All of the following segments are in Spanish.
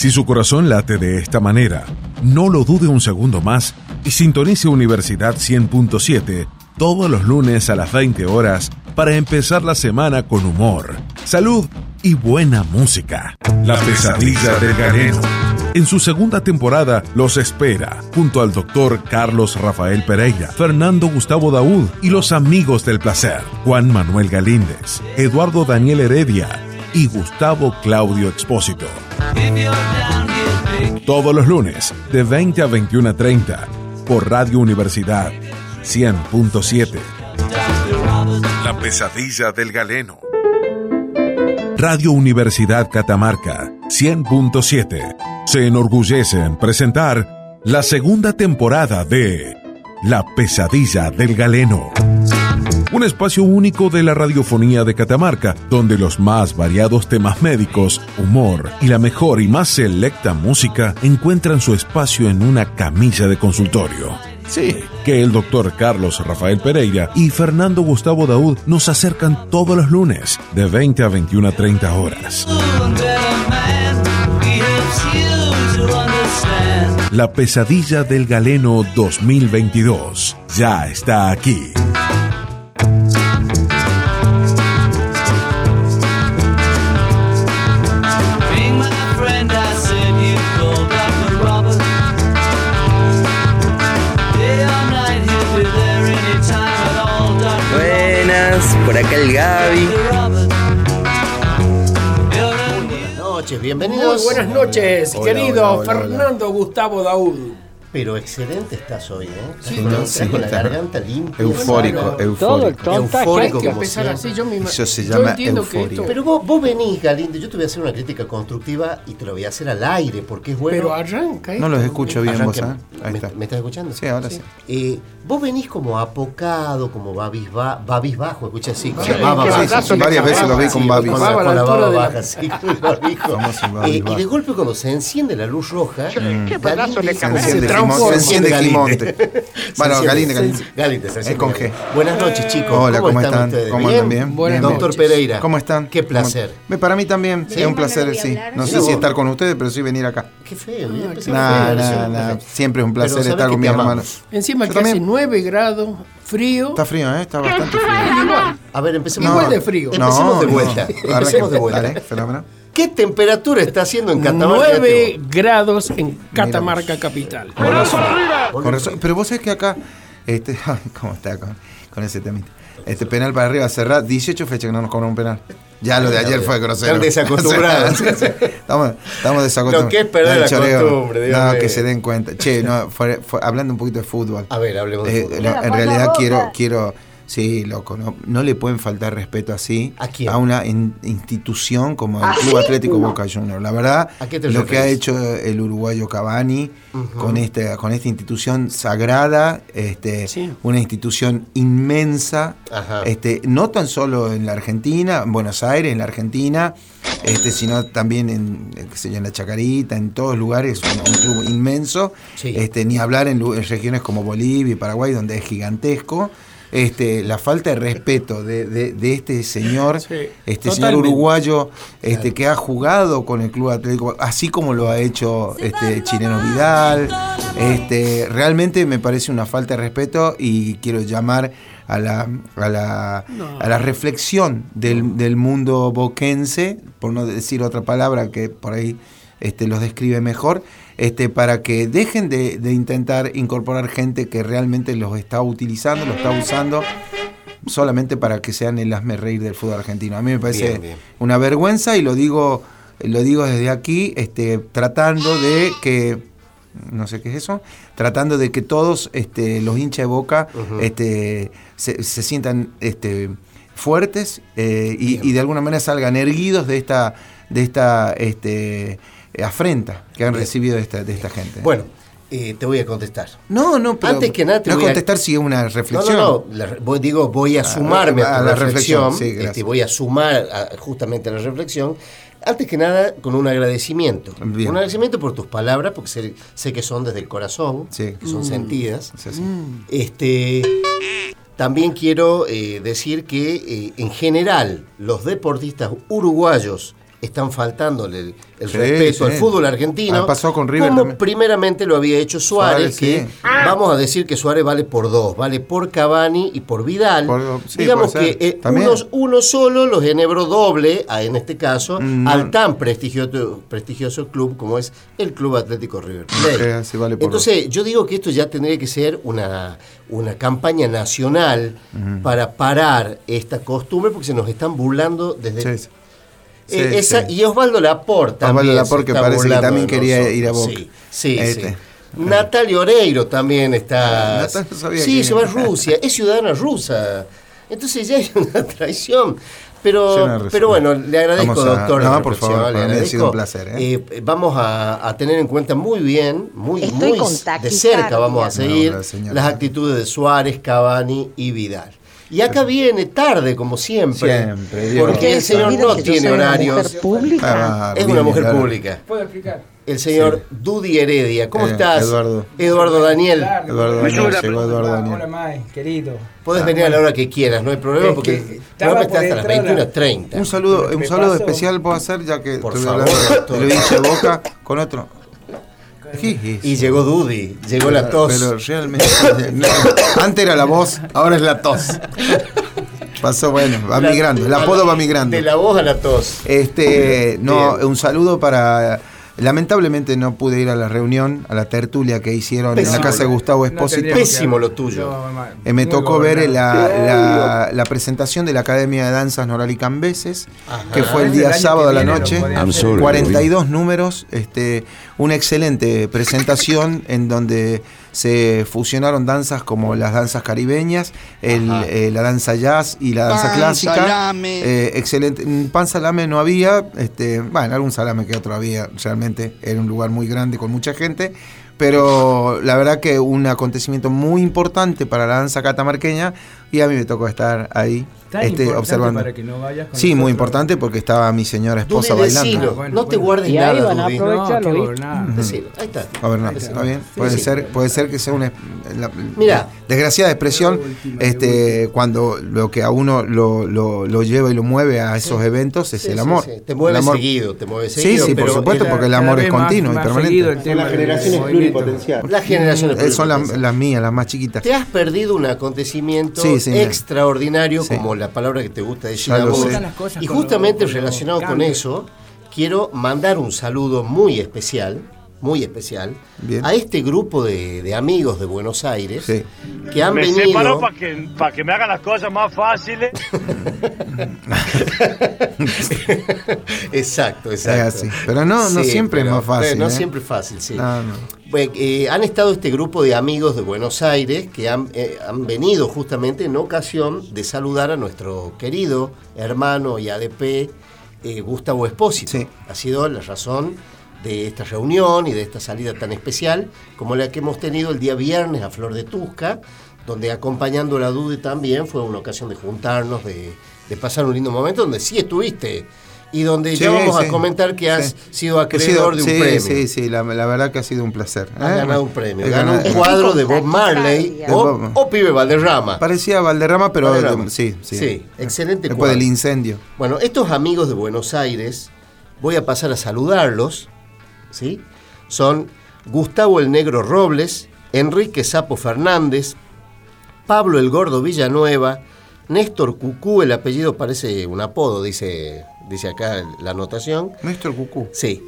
Si su corazón late de esta manera, no lo dude un segundo más y sintonice Universidad 100.7 todos los lunes a las 20 horas para empezar la semana con humor, salud y buena música. La pesadilla del galeno. En su segunda temporada los espera, junto al doctor Carlos Rafael Pereira, Fernando Gustavo Daúd y los amigos del placer, Juan Manuel Galíndez, Eduardo Daniel Heredia y Gustavo Claudio Expósito. Todos los lunes, de 20 a 21.30, por Radio Universidad 100.7. La pesadilla del galeno. Radio Universidad Catamarca 100.7 se enorgullece en presentar la segunda temporada de La pesadilla del galeno. Un espacio único de la radiofonía de Catamarca, donde los más variados temas médicos, humor y la mejor y más selecta música encuentran su espacio en una camilla de consultorio. Sí, que el doctor Carlos Rafael Pereira y Fernando Gustavo Daud nos acercan todos los lunes de 20 a 21 a 30 horas. La pesadilla del galeno 2022 ya está aquí. El Gaby. Buenas noches, bienvenidos. Muy buenas noches, Hola, querido hola, hola, Fernando Gustavo Daúd. Pero excelente estás hoy, ¿eh? Sí, no, estás sí, con la garganta limpia. Eufórico, Claro. eufórico. Todo el Eufórico como así, yo me Eso se yo llama entiendo que euforia. esto- Pero vos, vos venís, Galindo, yo te voy a hacer una crítica constructiva y te lo voy a hacer al aire porque es bueno. pero arranca No los esto. escucho bien vos. ¿ah? Ahí ¿Me, está. me estás escuchando? Sí, ahora sí. Eh, vos venís como apocado, como babisba, babisbajo, escucha así. Con Sí, la baba qué baja. balazo le varias veces lo vi con babis. Con la, baba baja, sí, con el barbijo. Famoso Eh, y de golpe cuando se enciende la luz roja, Galindo Se dice- se enciende Galinde. Gimonte. Bueno, Galinde, Galinde. se- Galinde, Es enciende con. G. Buenas noches, chicos. Hola, ¿cómo están? ustedes? ¿Cómo andan? Bien. Buenas Bien, Doctor noches. Pereira. ¿Cómo están? Qué ¿Cómo- placer. Para mí también es un placer, sí. No sé si estar con ustedes, pero sí venir acá. Qué feo. feo. Siempre es un placer estar con mis hermanos. Encima que hace también. 9 grados, frío. Está frío, ¿eh? Está bastante frío. Igual. A ver, empecemos. Igual de frío. Empecemos de no. vuelta. Empecemos de vuelta. Dale, fenómeno. ¿Qué temperatura está haciendo en Catamarca? 9 grados en Catamarca capital. Con razón. Con razón. Pero vos sabés que acá, este, ¿cómo está con, con ese temita? Este penal para arriba, cerrar 18 fechas que no nos cobran un penal. Ya lo de ayer fue grosero. Están desacostumbrados. estamos, estamos desacostumbrados. Lo que es perder la choreo. costumbre, Dios No, que se den cuenta. Che, no, fue- fue- hablando un poquito de fútbol. A ver, hablemos de Eh, fútbol. no, en realidad quiero, quiero, sí, loco, no, no le pueden faltar respeto así ¿A quién? una in- institución como el Club Atlético Boca Juniors. La verdad, ¿A lo que ha hecho el uruguayo Cavani con esta, con esta institución sagrada, este, Sí. una institución inmensa, Ajá. este, no tan solo en la Argentina, en Buenos Aires, en la Argentina, este, sino también en, eh, qué sé yo, en la Chacarita, en todos lugares, un, un club inmenso, Sí. este, ni hablar en regiones como Bolivia y Paraguay, donde es gigantesco. Este, la falta de respeto de, de- de este señor, Sí, este señor uruguayo, este, que ha jugado con el Club Atlético, así como lo ha hecho este Chileno Vidal. Este, realmente me parece una falta de respeto y quiero llamar a la, a la, a la reflexión del, del mundo boquense, por no decir otra palabra que por ahí este, los describe mejor, este, para que dejen de, de intentar incorporar gente que realmente los está utilizando, los está usando solamente para que sean el hazme reír del fútbol argentino. A mí me parece Bien, bien. una vergüenza y lo digo, lo digo desde aquí, este, tratando de que no sé qué es eso, tratando de que todos este, los hinchas de Boca este, se, se sientan este, fuertes eh, y, y de alguna manera salgan erguidos de esta, de esta este, afrenta que han recibido de esta, de esta gente. Bueno, eh, te voy a contestar. no, no, pero Antes que nada te no voy a- contestar si es una No, reflexión. no, no. la- voy- digo, voy a sumarme a, a la reflexión. reflexión, sí, gracias. este, voy a sumar justamente a la reflexión. Antes que nada, con un agradecimiento. Bien. Un agradecimiento por tus palabras, porque sé, sé que son desde el corazón, Sí. que son sentidas. Sí, sí. Este, también quiero eh, decir que eh, en general los deportistas uruguayos están faltándole el, el Sí, respeto sí. al fútbol argentino. Ah, pasó con River Como también. primeramente lo había hecho Suárez, Suárez, que sí. vamos a decir que Suárez vale por dos, vale por Cavani y por Vidal. Por- sí, Digamos que eh, unos- uno solo los enhebró doble, a, en este caso, Mm, al tan prestigioso, prestigioso club como es el Club Atlético River Plate. Sí, vale por Entonces, yo digo que esto ya tendría que ser una, una campaña nacional para parar esta costumbre, porque se nos están burlando desde... Sí. Eh, Sí, esa- sí. Y Osvaldo Laporta Osvaldo también. Laporte que parece que también quería ir a Boca. Sí, sí, Este. sí. Natalia Oreiro también está. Ah, Natalia no sabía sí, se va a Rusia, es ciudadana rusa. Entonces ya hay una traición. Pero, pero bueno, le agradezco, a- doctor. no, por favor, le ha sido un placer, ¿eh? Eh, vamos a, a tener en cuenta muy bien, muy, Estoy muy de cerca vamos a seguir No, las actitudes de Suárez, Cavani y Vidal. Y acá viene tarde, como siempre. Siempre, Dios. porque el señor no tiene soy una horarios. mujer pública. Ah, Es una mujer claro. pública. ¿Puedo explicar? El señor Dudi Heredia. ¿Cómo Eh, estás? Eduardo. Eduardo Daniel. Eduardo Daniel, llegó Eduardo Hola, Daniel. Mai, querido. Puedes venir a la hora que quieras, no hay problema Es porque que el estaba programa está hasta las entrar a- 21.30. Un saludo, un saludo especial puedo hacer ya que Por estoy favor, hablando doctor. de Luis de Boca con otro. ¿Qué es eso? Y llegó Dudi, llegó la tos. Pero realmente. no, antes era la voz, ahora es la tos. Pasó, bueno, va La- migrando. El apodo va migrando. De la voz a la tos. Este, no, un saludo para. Lamentablemente no pude ir a la reunión, a la tertulia que hicieron en la casa de Gustavo No Espósito. tendríamos Pésimo lo tuyo. No, Eh, me tocó ver la, la- la presentación de la Academia de Danzas Noral y Cambeses, Ajá. que fue el El día sábado a la noche. podrían I'm hacer. sorry. 42 números, este, una excelente presentación en donde se fusionaron danzas como las danzas caribeñas, el, eh, la danza jazz y la danza Pan, clásica. salame. Eh, excelente. Mm, Pan salame no había, este, bueno, algún salame que otro había, realmente era un lugar muy grande con mucha gente. Pero la verdad que un acontecimiento muy importante para la danza catamarqueña y a mí me tocó estar ahí Tan este, observando. para que no vayas con Sí, muy importante porque estaba mi señora esposa bailando. decilo. Ah, bueno, no te bueno. guardes Y ahí nada, van a Dudi. aprovechar. No, qué ¿viste? gobernado. Decilo. Ahí está. Ahí está bien. Sí, puede sí. ser, puede ser que sea una la- Mirá. desgraciada expresión, este, cuando lo que a uno lo, lo- lo lleva y lo mueve a esos eventos es Sí, el sí, amor. sí. Te mueve El amor- seguido, te mueve Sí, seguido. sí, por pero supuesto, porque el amor es más- continuo y permanente. las generaciones pluripotenciales. Las generaciones Eh, son las, mías, las más chiquitas. Te has perdido un acontecimiento Sí, extraordinario, Sí. como la palabra que te gusta decir a vos. Y justamente lo- relacionado con eso, quiero mandar un saludo muy especial, muy especial, Bien. a este grupo de, de amigos de Buenos Aires Sí. que han me venido. separó para que, pa' que me hagan las cosas más fáciles. exacto, exacto. Es así. Pero no- no siempre es más fácil, No ¿eh? siempre es fácil, sí. No, no. Bueno, eh, han estado este grupo de amigos de Buenos Aires que han, eh, han venido justamente en ocasión de saludar a nuestro querido hermano y ADP eh, Gustavo Espósito. Sí. Ha sido la razón de esta reunión y de esta salida tan especial como la que hemos tenido el día viernes a Flor de Tusca, donde acompañando a la Dude también fue una ocasión de juntarnos, de, de pasar un lindo momento, donde sí estuviste y donde ya Sí, vamos sí, a comentar que has sí. sido acreedor de un sí, premio. Sí, sí, la, la verdad que ha sido un placer. Has ¿eh? ganado un premio. Ganó un cuadro de Bob Marley o, De Bob- o Pibe Valderrama. Parecía Valderrama, pero Valderrama. de- sí, sí. Sí, excelente Después cuadro. del incendio. Bueno, estos amigos de Buenos Aires, voy a pasar a saludarlos. ¿sí? Son Gustavo el Negro Robles, Enrique Sapo Fernández, Pablo el Gordo Villanueva, Néstor Cucú, el apellido parece un apodo, dice, dice acá la anotación. Néstor Cucú. Sí.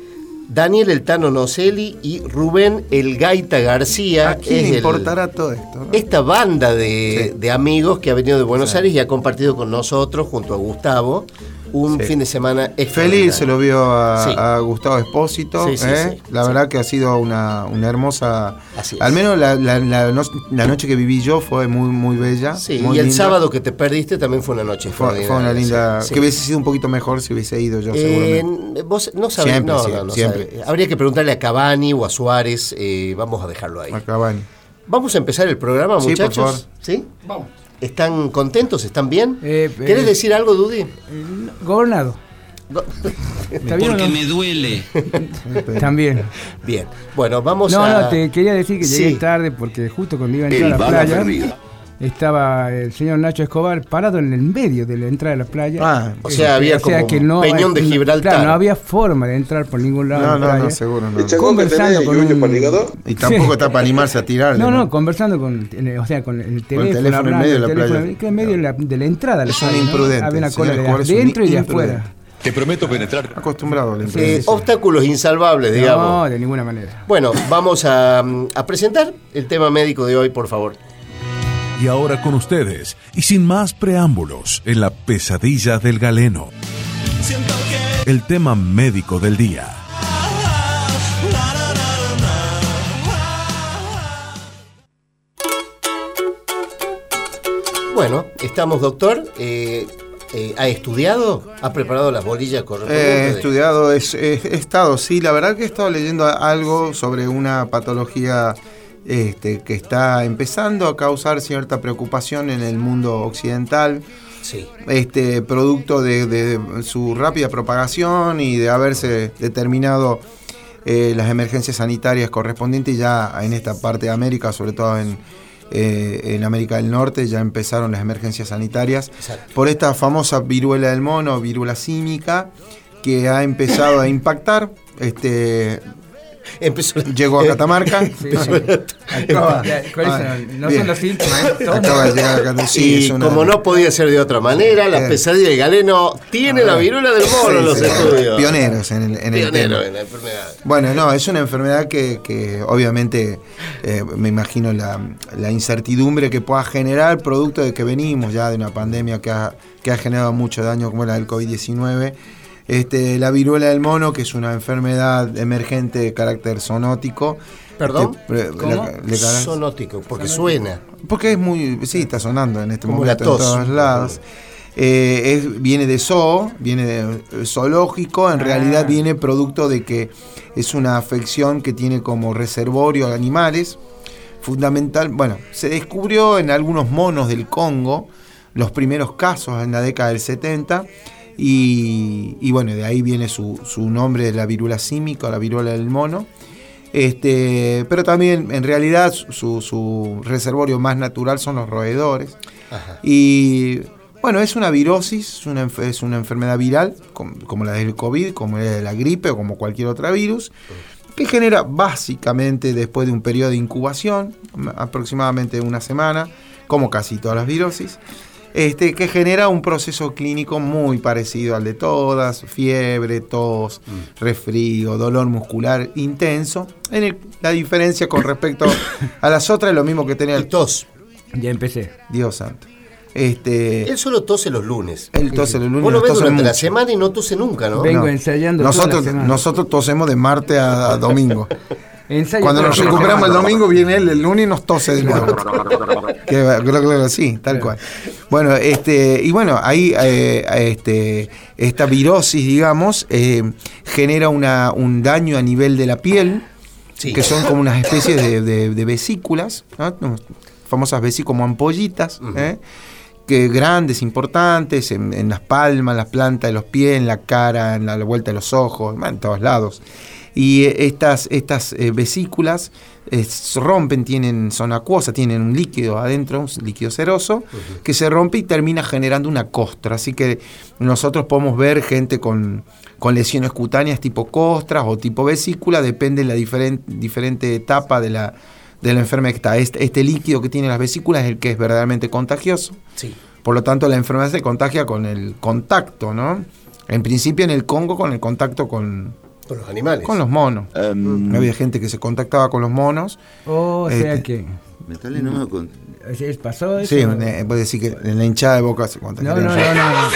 Daniel El Tano Nocelli y Rubén El Gaita García. ¿A quién es le el- importará todo esto? no? esta banda de, Sí. de amigos que ha venido de Buenos Sí. Aires y ha compartido con nosotros, junto a Gustavo, un Sí. fin de semana Feliz se lo vio a, Sí. a Gustavo Espósito. Sí, sí, ¿eh? sí, la sí. verdad que ha sido una, una hermosa. Así es. Al menos la, la- la no- la noche que viví yo fue muy, muy bella. Sí, muy y el linda. sábado que te perdiste también fue una noche Fue, fue una linda. Que hubiese sido un poquito mejor si hubiese ido yo, Eh, seguramente. vos no sabés, Siempre, no, siempre, no, no siempre. sabés. Habría que preguntarle a Cavani o a Suárez, eh, vamos a dejarlo ahí. A Cavani. Vamos a empezar el programa, Sí, por muchachos. favor. ¿Sí? Vamos. ¿Están contentos? ¿Están bien? Eh, ¿Querés eh, decir algo, Dudy? Eh, Gobernado. ¿Está bien o no? me duele. También. Bien. Bueno, vamos No, a. no, te quería decir que llegué Sí. tarde porque justo cuando iba a entrar a la playa estaba el señor Nacho Escobar parado en el medio de la entrada de la playa. Ah, O sea, había como un peñón de Gibraltar. Claro, no había forma de entrar por ningún lado. No, de la no, no, seguro no. Conversando que con un... Y tampoco Sí. está para animarse a tirarle. No, no, conversando con, o sea, con el teléfono, teléfono en medio de la el teléfono, playa. que en medio de la, de la entrada. Es un Había una el cola de adentro y de afuera. Te prometo penetrar. Acostumbrado a la Eh, obstáculos insalvables, digamos. No, de ninguna manera. Bueno, vamos a, a presentar el tema médico de hoy, por favor. Y ahora con ustedes, y sin más preámbulos, en la pesadilla del galeno. El tema médico del día. Bueno, estamos, doctor. Eh, eh, ¿Ha estudiado? ¿Ha preparado las bolillas correspondientes? He estudiado, es- he, he estado, sí, la verdad que he estado leyendo algo sobre una patología este, que está empezando a causar cierta preocupación en el mundo occidental, Sí. este, producto de, de su rápida propagación y de haberse determinado eh, las emergencias sanitarias correspondientes ya en esta parte de América, sobre todo en, eh, en América del Norte, ya empezaron las emergencias sanitarias Exacto. por esta famosa viruela del mono, viruela símica, que ha empezado a impactar. Este, Empezó. llegó a Catamarca. Sí, sí. ¿cuáles ah? No bien. son los síntomas, ¿eh? Son- Acaba de llegar a Catamarca. Sí, y es una- como no podía ser de otra manera, la Eh. pesadilla de Galeno tiene la viruela del mono en los estudios. Pioneros en el, en el Pionero tema. en la enfermedad. Bueno, no, es una enfermedad que, que obviamente eh, me imagino la, la incertidumbre que pueda generar, producto de que venimos ya de una pandemia que ha, que ha generado mucho daño como la del COVID-19. Este, la viruela del mono, que es una enfermedad emergente de carácter zoonótico. ¿Perdón? Este, ¿Cómo? la- Sonótico, porque suena. porque es muy. Sí, está sonando en este Como momento la en tos. todos lados. Eh, es- viene de zoo, viene de eh, zoológico, en Ah. realidad viene producto de que es una afección que tiene como reservorio a animales. Fundamental, bueno, se descubrió en algunos monos del Congo, los primeros casos en la década del 70, y, y bueno, de ahí viene su, su nombre de la viruela símica, la viruela del mono. Este, pero también en realidad su, su reservorio más natural son los roedores. Ajá. Y bueno, es una virosis, es una, enf- es una enfermedad viral, com- como, la del COVID, como la de la gripe o como cualquier otra virus, que genera básicamente después de un periodo de incubación, aproximadamente una semana, como casi todas las virosis, este, que genera un proceso clínico muy parecido al de todas, fiebre, tos, resfrío, dolor muscular intenso. En el- la diferencia con respecto a las otras es lo mismo que tenía el tos. Ya empecé. Dios santo. Este, Él solo tose los lunes. él tose los lunes. Vos lo ves durante la semana y no tose nunca, ¿no? Vengo No. ensayando toda Nosotros, la semana. nosotros tosemos de martes a, a domingo. Ensayo Cuando nos recuperamos el domingo, viene él el lunes y nos tose de nuevo. que, sí, tal cual. Bueno, este, y bueno, ahí eh, este, esta virosis, digamos, eh, genera una, un daño a nivel de la piel, Sí. que son como unas especies de, de- de vesículas, ¿no? famosas vesículas como ampollitas, ¿eh? que grandes, importantes, en, en las palmas, las plantas de los pies, en la cara, en la, la vuelta de los ojos, en todos lados. Y eh, estas, estas eh, vesículas eh, se rompen, tienen, son acuosas, tienen un líquido adentro, un líquido ceroso, que se rompe y termina generando una costra. Así que nosotros podemos ver gente con, con lesiones cutáneas tipo costras o tipo vesícula, depende de la diferen- diferente etapa de la, de la enfermedad que está. Este, este líquido que tiene las vesículas es el que es verdaderamente contagioso. Sí. Por lo tanto, la enfermedad se contagia con el contacto, ¿no? En principio en el Congo con el contacto con, Con los animales. con los monos. Em, Había gente que se contactaba con los monos. Oh, o sea Este, que. Metale nomás con. ¿es- ¿Pasó eso? Sí, eh, puede decir que en la hinchada de boca se No, contagiaría. no, no, no.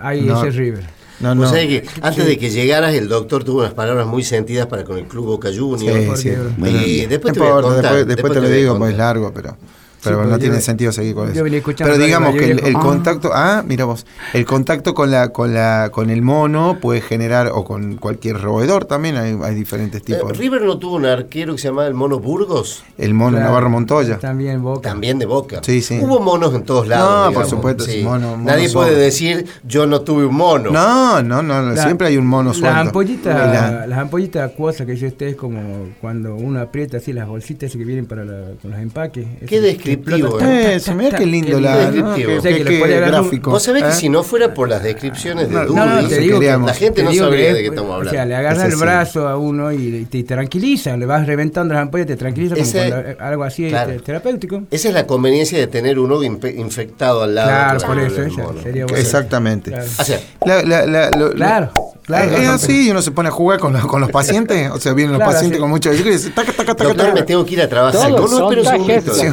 Ahí No. ese River. No, no. sabés que antes de que llegaras, el doctor tuvo unas palabras muy sentidas para con el Club Boca Juniors. Sí, sí. Y después No te voy a importa, contar. después, después te lo voy a digo, pues es largo, pero, pero no yo- tiene sentido seguir con yo eso. venía escuchando Pero digamos que el, ah. contacto, ah, mira vos, el contacto con la, con la, con el mono puede generar, o con cualquier roedor también, hay, hay diferentes Eh, tipos. River no tuvo un arquero que se llamaba el Mono Burgos, el mono Claro, Navarro Montoya. También Boca. también de Boca. Sí, sí. Hubo monos en todos lados. No, por supuesto, sí. mono- mono Nadie puede decir yo no tuve un mono. No, no, no, La- siempre hay un mono suelto. Las ampollitas, la- las ampollitas acuosas que dice usted es como cuando uno aprieta así las bolsitas que vienen para la- con los empaques. ¿Qué descriptivo. ¿eh? Lindo la, lindo. Qué- O sea, que agarrar un- gráfico. Vos sabés que ¿eh? si no fuera por las descripciones de Dudy, la gente te no sabría de qué estamos O sea, hablando. le agarra el brazo a uno y te tranquiliza, le vas reventando las ampollas, te tranquiliza eh, algo así este, terapéutico. Esa es la conveniencia de tener uno infectado al lado. Claro, por eso, sería bueno. Exactamente. Claro. La- la- la- lo- Claro, claro. es así, y uno se pone a jugar con los, con los pacientes, o sea, vienen los Claro, pacientes sí. con dice, taca, taca, taca, doctor, me tengo que ir a trabajar. Todos No, no, son espera un. Sí,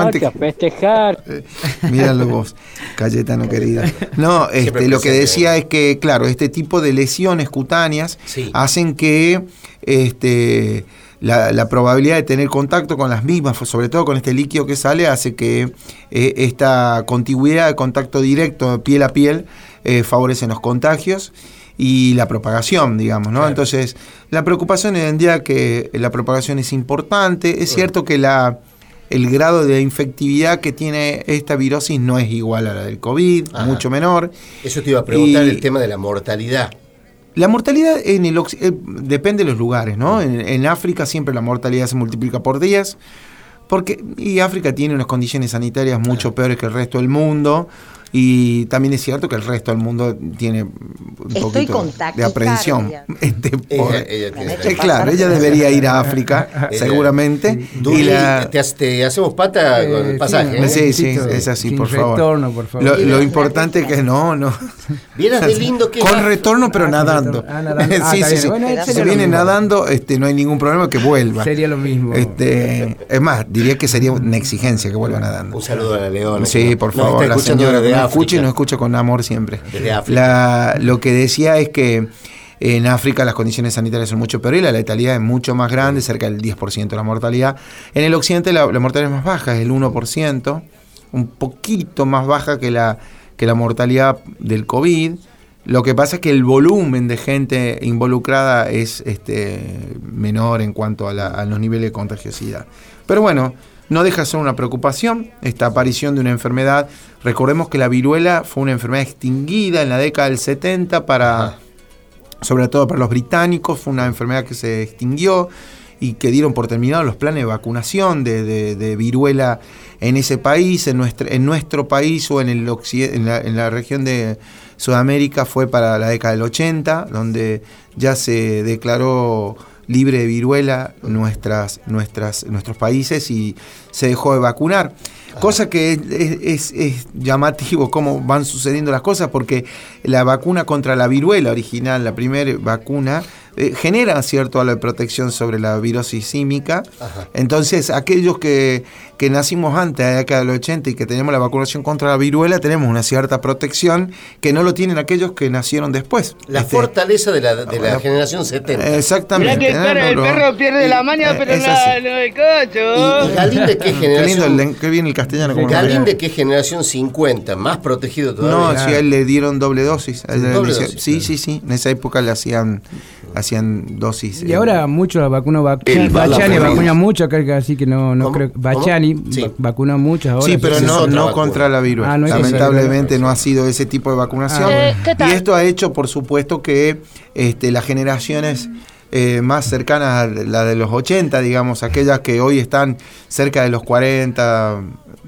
aguante a festejar. Míralo vos, Cayetano querido. No, este, lo que decía es que, claro, este tipo de lesiones cutáneas Sí. hacen que este, la, la probabilidad de tener contacto con las mismas, sobre todo con este líquido que sale, hace que eh, esta contigüidad de contacto directo piel a piel eh, favorecen los contagios y la propagación, digamos, ¿no? Claro. Entonces, la preocupación hoy en día que la propagación es importante. Es cierto que la el grado de infectividad que tiene esta virosis no es igual a la del COVID, Ajá. mucho menor. Eso te iba a preguntar Y- el tema de la mortalidad. La mortalidad en el eh, depende de los lugares, ¿no? En, en África siempre la mortalidad se multiplica por 10, porque y África tiene unas condiciones sanitarias mucho peores que el resto del mundo. Y también es cierto que el resto del mundo tiene un Estoy poquito de aprensión. Este, Ella, pobre- ella tiene- Eh, claro, ella debería ir a África, Ella- seguramente. Dudy, y la, te, hace- te hacemos pata Eh, con el sí, pasaje. ¿eh? Sí, sí, es así, sin por favor. retorno, por favor. Lo, importante es que no, no. Vieras de lindo que Con retorno, pero Ah, nadando. Ah, nadando. Ah, sí, sí, sí. Bueno, si lo viene nadando, este, no hay ningún problema que vuelva. Sería lo mismo. Este, es más, diría que sería una exigencia que vuelva nadando. Un saludo a la Leona. Sí, por favor, la señora nos escucha y nos escucha con amor siempre. Desde África. La- lo que decía es que en África las condiciones sanitarias son mucho peores y la letalidad es mucho más grande, cerca del 10% de la mortalidad. En el occidente la, la mortalidad es más baja, es el 1%, un poquito más baja que la, que la mortalidad del COVID. Lo que pasa es que el volumen de gente involucrada es este, menor en cuanto a, la- a los niveles de contagiosidad. Pero bueno, no deja de ser una preocupación esta aparición de una enfermedad. Recordemos que la viruela fue una enfermedad extinguida en la década del 70 para, Ajá. sobre todo para los británicos, fue una enfermedad que se extinguió y que dieron por terminados los planes de vacunación de, de- de viruela en ese país, en nuestro, en nuestro país o en, el occide- en, la, en la región de Sudamérica fue para la década del 80, donde ya se declaró libre de viruela nuestras, nuestras, nuestros países y se dejó de vacunar. Cosa que es, es- es llamativo cómo van sucediendo las cosas, porque la vacuna contra la viruela original, la primera vacuna, eh, genera cierto algo de protección sobre la virosis símica. Ajá. Entonces, aquellos que, que nacimos antes de la década del 80 y que tenemos la vacunación contra la viruela, tenemos una cierta protección que no lo tienen aquellos que nacieron después. La Este, fortaleza de la, de la generación 70. Exactamente. Mirá que el ¿eh? perro, No, no. perro pierde la maña, Eh, pero es no, así. no el cocho. ¿Y, y Galín de qué Qué lindo, generación? qué bien el castellano. como Galín de qué generación 50, más protegido No, todavía. si a él le dieron doble dosis. Doble sí, claro. sí, sí. En esa época le hacían, hacían dosis. Y eh, ahora mucho la vacuna Bachani vacuna mucho, acá, que así que no, no ¿Cómo? creo. Bachani Sí. va- vacuna mucho ahora. Sí, pero no, no vacuna. contra la viruela. Ah, no Lamentablemente no ha sido ese tipo de vacunación. Ah, Eh, ¿qué tal? Y esto ha hecho, por supuesto, que este, las generaciones eh, más cercanas a la de los 80, digamos, aquellas que hoy están cerca de los 40,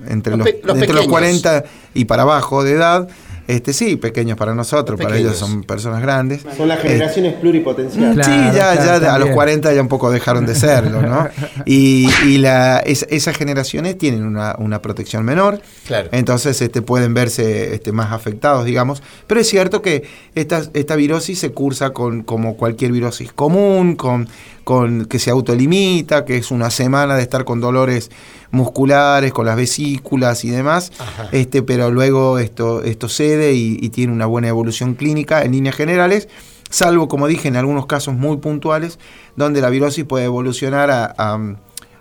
entre Los los, entre los pequeños. 40 y para abajo de edad, este sí, pequeños para nosotros, para ellos son personas grandes. Son las generaciones pluripotenciales. Claro, sí, ya, claro, ya a los también. 40 ya un poco dejaron de serlo, ¿no? Y, y la, es- esas generaciones tienen una, una protección menor, Claro. entonces este, pueden verse este, más afectados, digamos. Pero es cierto que esta, esta virosis se cursa con, como cualquier virosis común, con, con que se autolimita, que es una semana de estar con dolores musculares, con las vesículas y demás, Ajá. este, pero luego esto, esto cede y, y tiene una buena evolución clínica en líneas generales, salvo, como dije, en algunos casos muy puntuales, donde la virosis puede evolucionar a, a-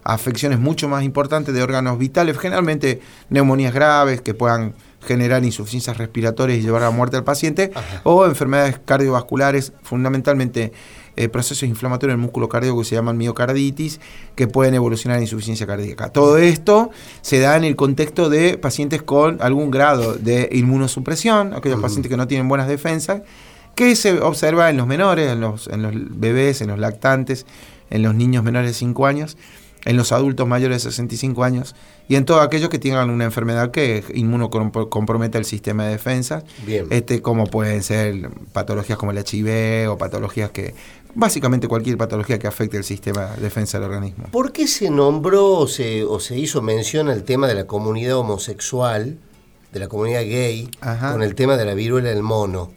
a afecciones mucho más importantes de órganos vitales, generalmente neumonías graves que puedan generar insuficiencias respiratorias y llevar a la muerte al paciente, Ajá. o enfermedades cardiovasculares, fundamentalmente eh, procesos inflamatorios del músculo cardíaco que se llaman miocarditis, que pueden evolucionar en insuficiencia cardíaca. Todo esto se da en el contexto de pacientes con algún grado de inmunosupresión, aquellos pacientes que no tienen buenas defensas, que se observa en los menores, en los, en los bebés, en los lactantes, en los niños menores de 5 años, en los adultos mayores de 65 años y en todos aquellos que tengan una enfermedad que inmunocomprometa el sistema de defensa, Bien. este como pueden ser patologías como el HIV o patologías que básicamente cualquier patología que afecte el sistema de defensa del organismo. ¿Por qué se nombró o se, o se hizo mención al tema de la comunidad homosexual, de la comunidad gay, Ajá. con el tema de la viruela del mono?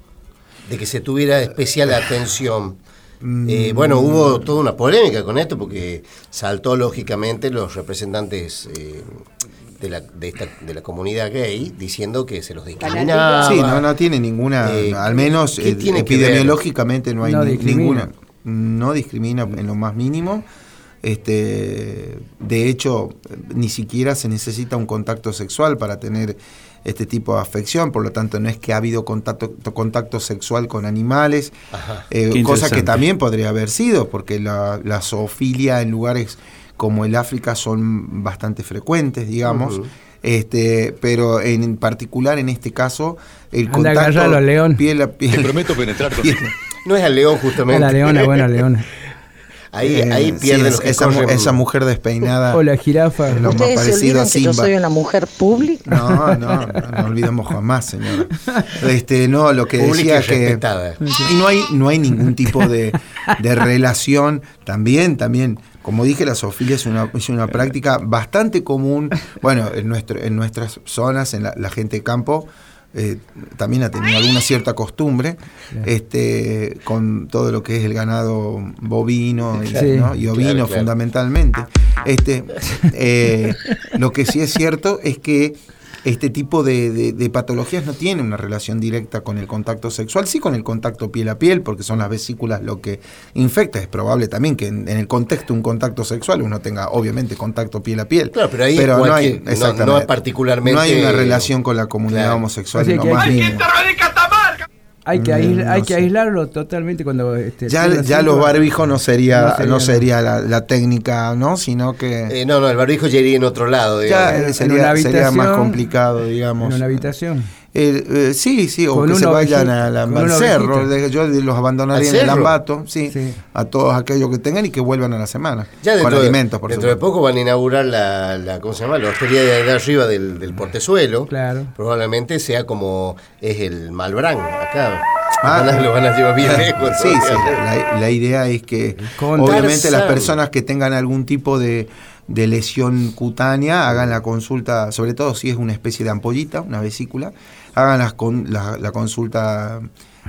De que se tuviera especial atención. Mm. Eh, bueno, hubo toda una polémica con esto porque saltó lógicamente los representantes eh, de, la, de, esta, de la comunidad gay diciendo que se los discriminaba. Sí, no, no tiene ninguna, Eh, al menos ¿qué eh, tiene epidemiológicamente no hay No ni- discrimina. ninguna, no discrimina en lo más mínimo. Este, de hecho, ni siquiera se necesita un contacto sexual para tener este tipo de afección, por lo tanto no es que ha habido contacto, contacto sexual con animales, Ajá. eh, cosa que también podría haber sido, porque la, la zoofilia en lugares como el África son bastante frecuentes, digamos. Este, pero en particular en este caso, el Anda, contacto al león. piel a piel. prometo penetrar con piel- No es al león justamente. Hola, Leona, buena Leona. Ahí, eh, ahí sí, que esa, corren. esa mujer despeinada. Hola, jirafa. es lo más ¿Ustedes se parecido a que yo soy una mujer pública? No, no, no, no olvidemos jamás, señora. Este, no, lo que decía y que y no hay no hay ningún tipo de, de relación. También, también, como dije, la zoofilia es una es una práctica bastante común. Bueno, en nuestro en nuestras zonas, en la, la gente de campo. Eh, también ha tenido alguna cierta costumbre este con todo lo que es el ganado bovino y, Sí. ¿no? y ovino Claro, claro. fundamentalmente este eh, lo que sí es cierto es que este tipo de, de- de patologías no tienen una relación directa con el contacto sexual, sí con el contacto piel a piel, porque son las vesículas lo que infecta. Es probable también que en, en el contexto de un contacto sexual uno tenga obviamente contacto piel a piel. Claro, pero ahí no, cualquier- hay, no- no es particularmente- No hay una relación con la comunidad Claro. homosexual hay. Hay que, Mm, aisla- no hay que aislarlo totalmente cuando... Este, Ya, ya los barbijos no sería, No no sería, la, la técnica, ¿no? Sino que Eh, no, no, el barbijo ya iría en otro lado. ya digamos. eh, en sería, una sería más complicado, digamos. En una habitación. Eh, eh, sí, sí, o que se vayan al una cerro. Yo los abandonaría ¿Al en el cerro? ambato, sí, Sí. a todos aquellos que tengan y que vuelvan a la semana. Ya con dentro, alimentos, de, dentro de poco van a inaugurar la, la ¿cómo se llama? La hostería de, de arriba del, del portezuelo. Claro. Probablemente sea como es el Malbrán acá. Ah. Lo van a- lo van a llevar bien lejos. Sí, sí, la, la idea es que Con obviamente las personas que tengan algún tipo de, de lesión cutánea hagan la consulta, sobre todo si es una especie de ampollita, una vesícula, hagan las con- la, la consulta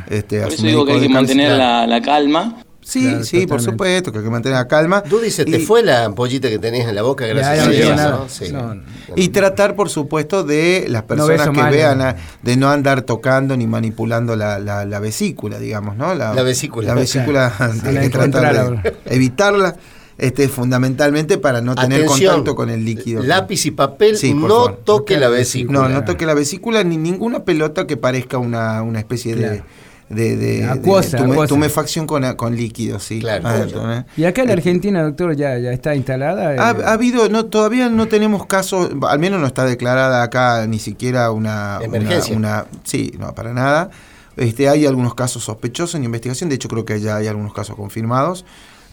este, Por eso digo que hay que mantener la, la calma. Sí, Claro, sí, por supuesto, que hay que mantener la calma. Tú dices, ¿te Y- fue la ampollita que tenías en la boca? Gracias ya a Dios, ¿no? nada. Sí. No, no. Y tratar, por supuesto, de las personas que mal, vean, de no andar tocando ni manipulando la, la- la vesícula, digamos, ¿no? La vesícula. La vesícula, hay la que tratar de evitarla, este, fundamentalmente para no tener Atención, contacto con el líquido. Lápiz y papel, Sí, no favor. toque la vesícula. No, no toque la vesícula ni ninguna pelota que parezca una, una especie de... Claro. De, de- de Acuosa, tume- acuosa. tumefacción con, con líquido, sí. Claro. adentro, ¿eh? Y acá en la Argentina, doctor, ya, ya está instalada. eh, Ha, ha habido, no, todavía no tenemos casos, al menos no está declarada acá ni siquiera una Emergencia. Una, una- sí, no, para nada. Este, hay algunos casos sospechosos en investigación, de hecho creo que ya hay algunos casos confirmados,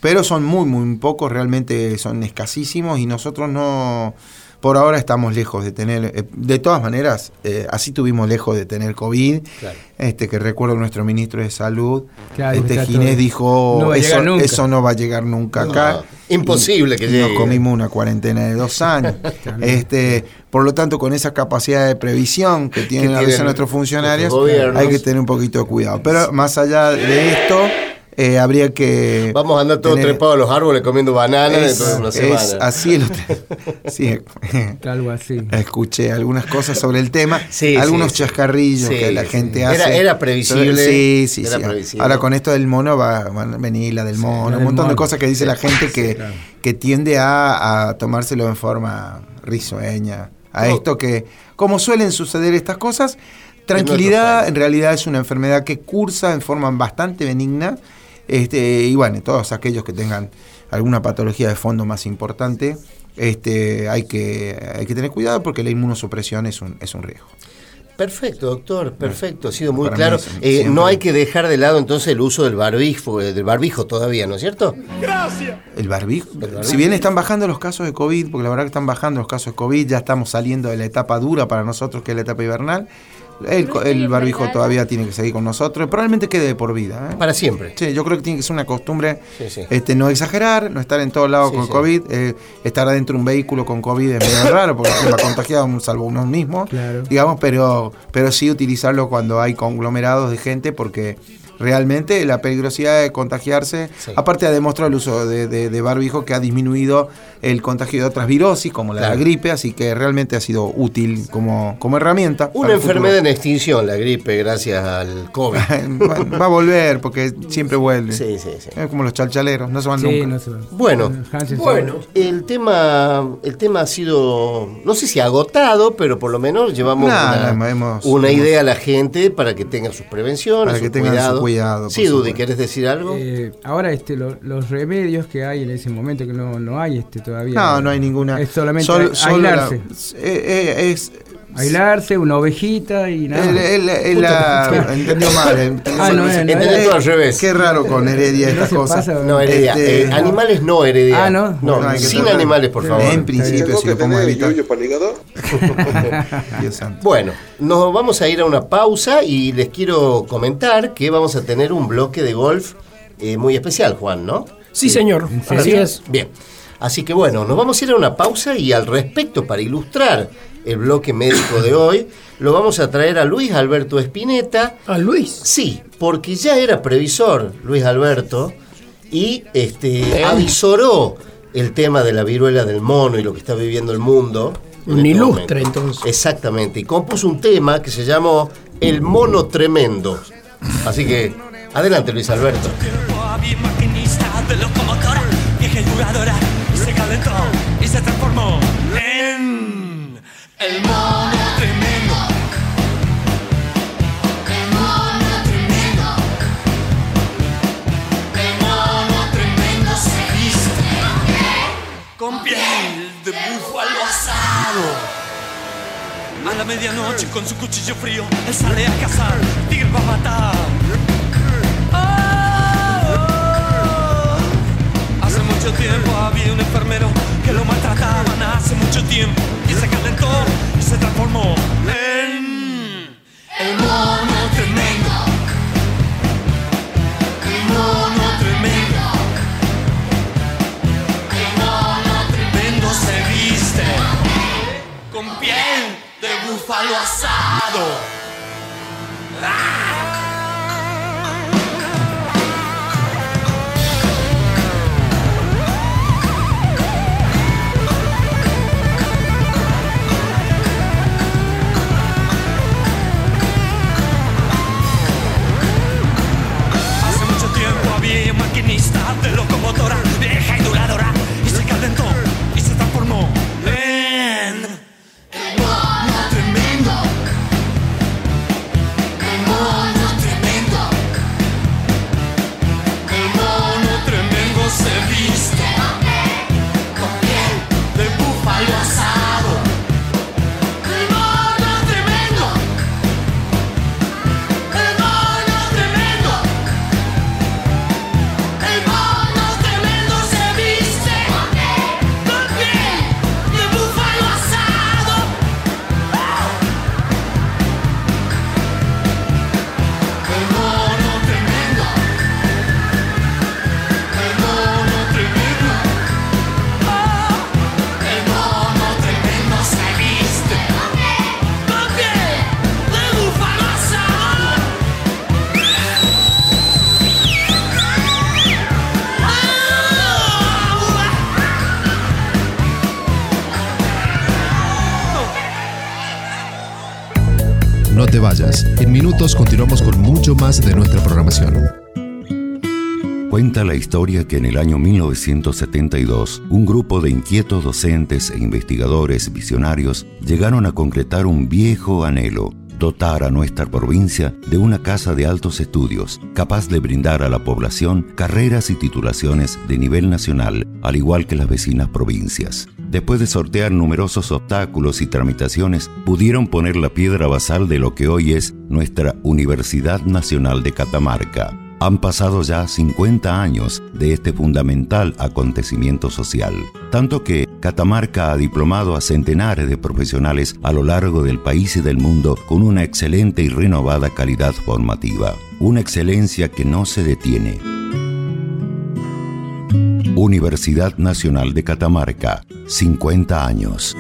pero son muy, muy pocos, realmente son escasísimos y nosotros no, por ahora estamos lejos de tener, eh, de todas maneras, eh, así tuvimos lejos de tener COVID, Claro. este que recuerdo nuestro ministro de Salud, Claro, este Ginés dijo, no eso, llegar nunca". eso no va a llegar nunca No, acá. imposible que Y llegue. Nos comimos una cuarentena de dos años. este, por lo tanto, con esa capacidad de previsión que tienen a veces nuestros funcionarios, hay que tener un poquito de cuidado. Pero más allá de esto, eh, habría que. Vamos a andar todos tener- trepados a los árboles comiendo bananas es, dentro de una es semana. así el sí, Algo así. escuché algunas cosas sobre el tema, Sí, algunos sí, chascarrillos Sí, que la gente hace. era previsible, Sí, sí, era sí. previsible. Ahora con esto del mono va, van a venir la del mono, la un montón de cosas que dice la gente que, que tiende a, a tomárselo en forma risueña. A No. esto que, como suelen suceder estas cosas, tranquilidad en realidad es una enfermedad que cursa en forma bastante benigna. Este, y bueno, todos aquellos que tengan alguna patología de fondo más importante, este, hay, que, hay que tener cuidado porque la inmunosupresión es un, es un riesgo. Perfecto, doctor, perfecto, ha sido muy Para claro. mí, Eh, no hay que dejar de lado entonces el uso del barbijo, eh, del barbijo todavía, ¿no es cierto? El barbijo. barbijo. Si bien están bajando los casos de COVID, porque la verdad que están bajando los casos de COVID, ya estamos saliendo de la etapa dura para nosotros, que es la etapa invernal. El, co- el barbijo todavía tiene que seguir con nosotros. Probablemente quede de por vida. ¿eh? Para siempre. Sí, yo creo que tiene que ser una costumbre Sí, sí. este, no exagerar, no estar en todos lados Sí, con sí. COVID. eh, estar adentro de un vehículo con COVID es medio raro porque se va contagiado salvo uno mismo. Claro. Digamos, pero, pero sí utilizarlo cuando hay conglomerados de gente porque realmente la peligrosidad de contagiarse, Sí. aparte ha demostrado el uso de, de- de barbijo que ha disminuido el contagio de otras virosis como la, Claro. gripe, así que realmente ha sido útil como, como herramienta. Una enfermedad en extinción, la gripe, gracias al COVID. va, va a volver porque siempre vuelve. Sí, sí, sí. Es como los chalchaleros, no se van Sí, nunca. no se va. Bueno, bueno, el tema, el tema ha sido, no sé si agotado, pero por lo menos llevamos una, hemos- una hemos- idea a la gente para que tenga sus prevenciones, Para sus que tengan su cuidados. Cuidado, Sí, Dudy. ¿querés decir algo? Eh, ahora este, lo- los remedios que hay en ese momento, que no, no hay este todavía. No, no hay ninguna. Es solamente Sol- solo la- eh, eh, es. Aislarse, una ovejita y nada. la- entendió mal. entendió Ah, mal. no, no, Entendés no, todo al revés. Qué raro con Heredia estas cosas. pasa, no, Heredia. este, eh, animales no, Heredia. Ah, ¿no? No, sin animales, por favor. En principio, ¿Tengo si lo podemos evitar. Dios santo. Bueno, nos vamos a ir a una pausa y les quiero comentar que vamos a tener un bloque de golf eh, muy especial, Juan, ¿no? Sí, señor. Así es. Bien. Así que bueno, nos vamos a ir a una pausa y al respecto, para ilustrar el bloque médico de hoy, lo vamos a traer a Luis Alberto Espineta. A Luis. Sí, porque ya era previsor Luis Alberto y este avisoró el tema de la viruela del mono y lo que está viviendo el mundo. Un este ilustre, momento. entonces. Exactamente, y compuso un tema que se llamó El mono tremendo. Así que, adelante Luis Alberto. Había maquinista de locomotora, vieja y duradora, y se calentó y se transformó en el mono tremendo. El mono tremendo. El mono tremendo se viste con piel de búfalo asado. A la medianoche con su cuchillo frío, él sale a cazar, tigre va a matar. Mucho tiempo había un enfermero que lo maltrataban hace mucho tiempo y se calentó y se transformó en el mono tremendo. El mono tremendo. El tremendo se viste con piel de búfalo asado. Hace de locomotora vieja y duradora y se calentó y se transformó En minutos continuamos con mucho más de nuestra programación. Cuenta la historia que en el año 1972, un grupo de inquietos docentes e investigadores visionarios llegaron a concretar un viejo anhelo, dotar a nuestra provincia de una casa de altos estudios, capaz de brindar a la población carreras y titulaciones de nivel nacional, al igual que las vecinas provincias. después de sortear numerosos obstáculos y tramitaciones, pudieron poner la piedra basal de lo que hoy es nuestra Universidad Nacional de Catamarca. Han pasado ya 50 años de este fundamental acontecimiento social, tanto que Catamarca ha diplomado a centenares de profesionales a lo largo del país y del mundo con una excelente y renovada calidad formativa, una excelencia que no se detiene. Universidad Nacional de Catamarca, 50 años.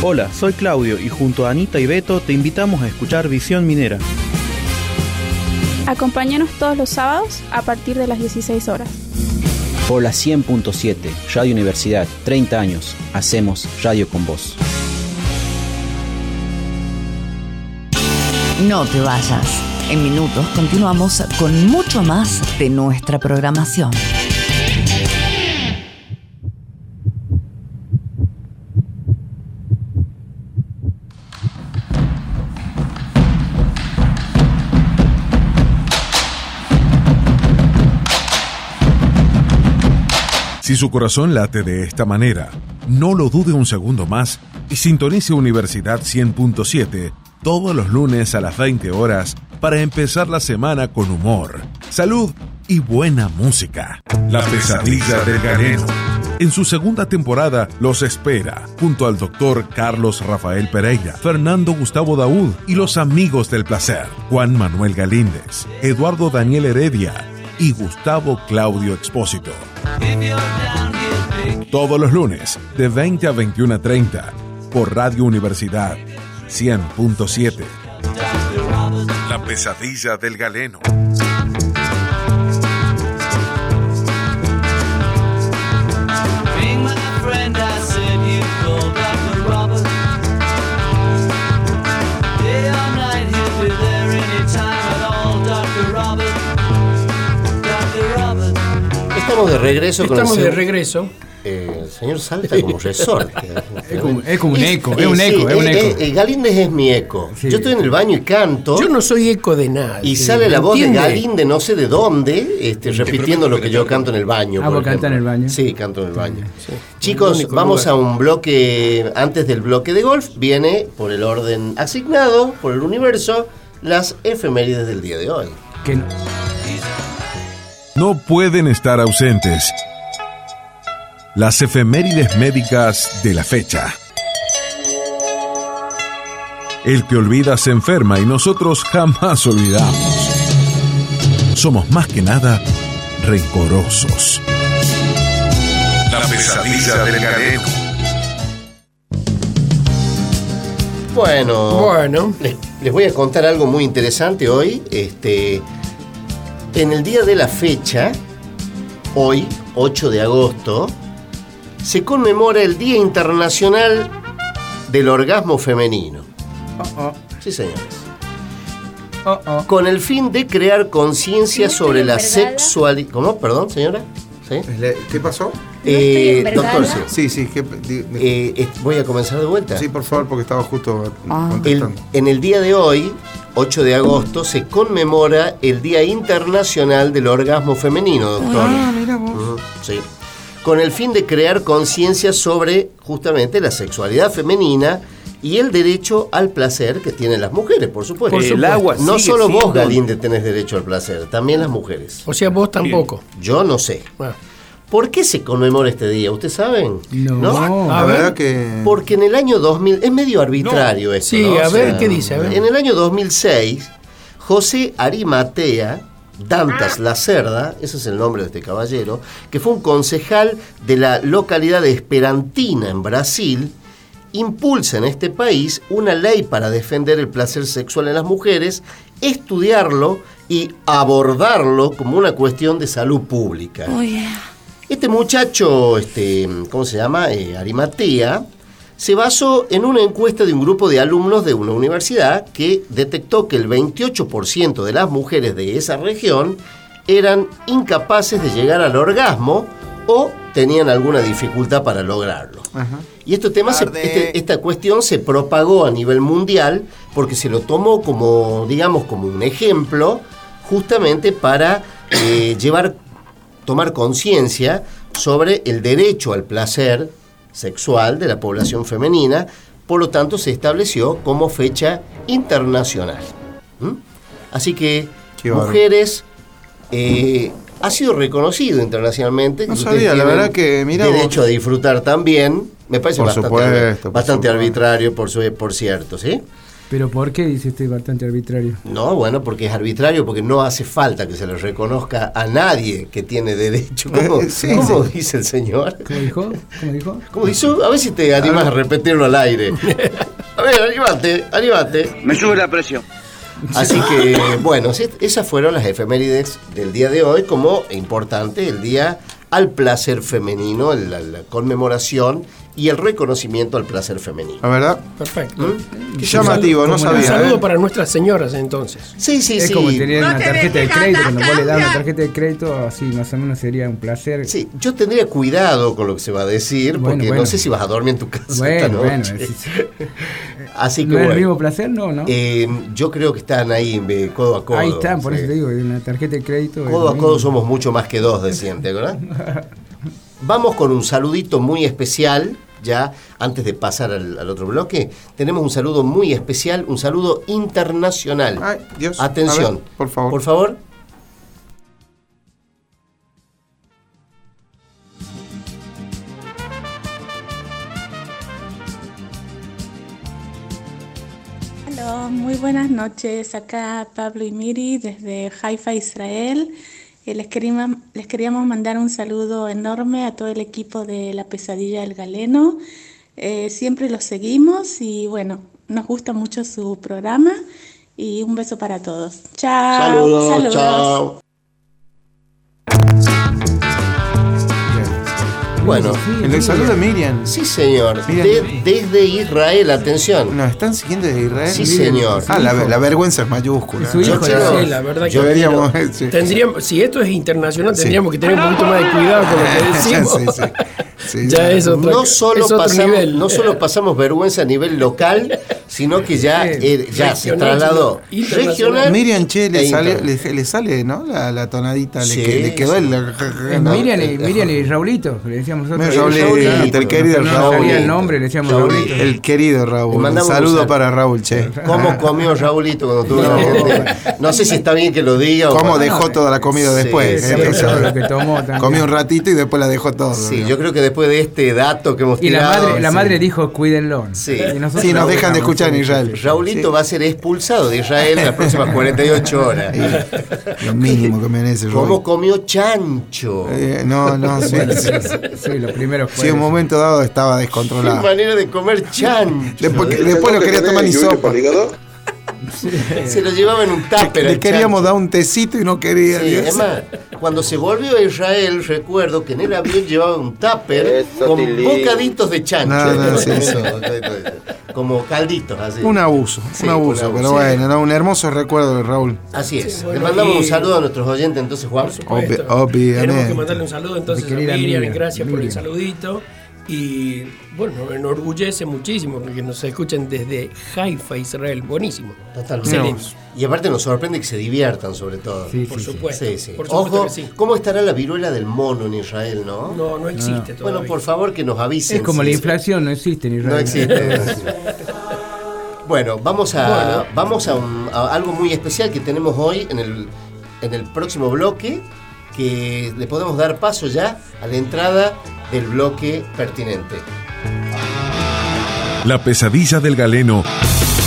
Hola, soy Claudio y junto a Anita y Beto te invitamos a escuchar Visión Minera. Acompáñanos todos los sábados a partir de las 16 horas. Por la 100.7, Radio Universidad, 30 años. Hacemos radio con vos. No te vayas. En minutos continuamos con mucho más de nuestra programación. Si su corazón late de esta manera, no lo dude un segundo más y sintonice Universidad 100.7 todos los lunes a las 20 horas para empezar la semana con humor, salud y buena música. La pesadilla del galeno. En su segunda temporada los espera, junto al doctor Carlos Rafael Pereira, Fernando Gustavo Daúd y los amigos del placer, Juan Manuel Galíndez, Eduardo Daniel Heredia y Gustavo Claudio Expósito. Todos los lunes, de 20 a 21.30, por Radio Universidad 100.7. La pesadilla del galeno. Estamos de regreso con Estamos el de señor- regreso. Eh, el señor salta como resorte. Es como- es como un Y- eco, eh, es un sí, eco, es un eh, eco. eh, Galíndez es mi eco. Yo estoy en el baño y canto. Yo no soy eco de nada. Y sale la voz de ¿entiende? Galíndez no sé de dónde, este, repitiendo lo que yo canto en el baño. Ah, por vos cantás en el baño. Sí, canto en el baño. Chicos, vamos lugar. a un bloque, antes del bloque de golf, viene por el orden asignado, por el universo, las efemérides del día de hoy. Que no- No pueden estar ausentes. Las efemérides médicas de la fecha. El que olvida se enferma y nosotros jamás olvidamos. Somos más que nada rencorosos. La pesadilla del galeno. Bueno, Bueno. Les, les voy a contar algo muy interesante hoy. Este, en el día de la fecha, hoy, 8 de agosto, se conmemora el Día Internacional del Orgasmo Femenino. Sí, señores. Con el fin de crear conciencia sobre la sexualidad. ¿Cómo? Perdón, señora. ¿Sí? ¿Qué pasó? Eh, estoy doctor, sí. Sí, que- Eh, voy a comenzar de vuelta. Sí, por favor, porque estaba justo El- contestando. en el día de hoy, 8 de agosto, se conmemora el Día Internacional del Orgasmo Femenino, doctor. Ah, mira vos. Sí. Con el fin de crear conciencia sobre justamente la sexualidad femenina y el derecho al placer que tienen las mujeres, por supuesto. Por El agua no sigue solo vos, Galinde, tenés derecho al placer, también las mujeres. O sea, vos tampoco. Yo no sé. ¿Por qué se conmemora este día? ¿Ustedes saben? No. La verdad que. Porque en el año 2000, es medio arbitrario esto. Sí, ¿no? a O ver, sea, ¿qué dice? A ver. En el año 2006, José Arimatea Dantas Lacerda, ese es el nombre de este caballero, que fue un concejal de la localidad de Esperantina, en Brasil, impulsa en este país una ley para defender el placer sexual en las mujeres, estudiarlo y abordarlo como una cuestión de salud pública. Este muchacho, este, ¿cómo se llama? Eh, Arimatea, se basó en una encuesta de un grupo de alumnos de una universidad que detectó que el 28% de las mujeres de esa región eran incapaces de llegar al orgasmo o tenían alguna dificultad para lograrlo. Y este tema, se- este- esta cuestión se propagó a nivel mundial porque se lo tomó como, digamos, como un ejemplo justamente para eh, llevar tomar conciencia sobre el derecho al placer sexual de la población femenina, por lo tanto se estableció como fecha internacional. ¿Mm? Así que Qué mujeres eh, ha sido reconocido internacionalmente. No sabía, la verdad que, mira vos. derecho a disfrutar también. Me parece Por bastante, supuesto, arbitrario, por, su- por cierto, ¿sí? Pero ¿por qué dice usted bastante arbitrario? No, bueno, porque es arbitrario, porque no hace falta que se le reconozca a nadie que tiene derecho. ¿Cómo, sí, cómo sí. dice el señor? ¿Cómo dijo? ¿Cómo dijo? ¿Cómo hizo? A ver si te animas a repetirlo al aire. A ver, anímate, anímate. Me sube la presión. Así que, bueno, esas fueron las efemérides del día de hoy, como importante el día al placer femenino, la, la conmemoración y el reconocimiento al placer femenino. La verdad, Perfecto. qué llamativo, no Un sabía. saludo ¿eh? para nuestras señoras entonces. Sí, sí, es sí. como tener una tarjeta de crédito, cuando vos le das una tarjeta de crédito, así más o menos sería un placer. Sí, yo tendría cuidado con lo que se va a decir, Bueno, porque bueno. no sé si vas a dormir en tu casa Bueno, esta bueno, es- Así que ¿No es el mismo placer? No, ¿no? eh, yo creo que están ahí eh, codo a codo. Ahí están, por sí. eso te digo, una tarjeta de crédito. es Codo a codo somos mucho más que dos, decían, ¿te acordás? Vamos con un saludito muy especial, ya antes de pasar al, al otro bloque. Tenemos un saludo muy especial, un saludo internacional. Ay, Dios. Atención, ver, por favor. Por favor. Hola, muy buenas noches. Acá Pablo y Miri desde Haifa, Israel. Eh, les, queríamos, les queríamos mandar un saludo enorme a todo el equipo de La Pesadilla del Galeno. Eh, siempre los seguimos y bueno, nos gusta mucho su programa y un beso para todos. Chao. Saludos, chao. Bueno, El saludo de Miriam. sí señor, Miriam. De- desde Israel, atención. ¿Nos están siguiendo desde Israel? Sí, señor. Ah, la, la vergüenza es mayúscula. Su hijo, Yo- Sí, la verdad que deberíamos. sí. tendríamos, si esto es internacional, Sí. tendríamos que tener un poquito más de cuidado con lo que decimos. Sí, sí. Sí, Ya es otro, no solo, es otro pasamos, nivel. no solo pasamos vergüenza a nivel local, sino que ya, Sí. eh, ya se trasladó regional. Miriam Che le e sale, le, le sale, ¿no? La, la tonadita, Sí, le, que- le quedó el. Eh, ¿no? Miriam, y, Miriam y Raulito, que le decíamos nosotros. Raulito, Raulito, el querido no Raúl. sabía el nombre, le decíamos Raulito. Raulito. El querido Raúl. Un saludo saludo. para Raúl Che. ¿Cómo comió Raulito cuando tuvo no, no sé si está bien que lo diga o ¿Cómo no. dejó toda la comida Sí, después? sí, eh? sí. Todo lo que tomó también. Comió un ratito y después la dejó todo. Sí, ¿no? yo creo que después de este dato que hemos Y la tirado, madre, la sí. madre dijo, cuídenlo. Sí. Y Sí, nos dejan de dejamos en Israel. Raulito va a ser expulsado de Israel en las próximas 48 horas. Lo mínimo que merece ¿Cómo Raúl. comió chancho? Eh, no, no, sí. Bueno, sí. sí, sí, lo primero fue. Sí, en un momento dado estaba Qué descontrolado. manera de comer chancho. Después, después no quería tomar ni sopa. Se lo llevaba en un tupper. Le queríamos chancho. dar un tecito y no quería. Sí, Dios. es más, cuando se volvió a Israel, recuerdo que en el avión llevaba un tupper con bocaditos de chancho. No, no, sí, sí. Como calditos, así. Un abuso, Sí, un abuso, pero abuso. bueno, no, un hermoso recuerdo de Raúl. Así es. bueno, Le mandamos y- un saludo a nuestros oyentes, entonces, Juan. Obvi- obviamente. Tenemos que mandarle un saludo entonces a Miriam, Miriam, gracias por el saludito. Y bueno, nos enorgullece muchísimo porque nos escuchan desde Haifa, Israel. Buenísimo. Totalmente. Excelente. Y aparte nos sorprende que se diviertan, sobre todo. Sí, Por sí, sí. supuesto. Sí, sí. Por supuesto Ojo, sí. ¿cómo estará la viruela del mono en Israel, no? No, no existe todavía. Bueno, por favor que nos avisen. Es como la inflación, no existe en Israel. No existe. bueno, vamos a, Bueno. vamos a, un- a algo muy especial que tenemos hoy en el, en el próximo bloque, que le podemos dar paso ya a la entrada del bloque pertinente. La pesadilla del galeno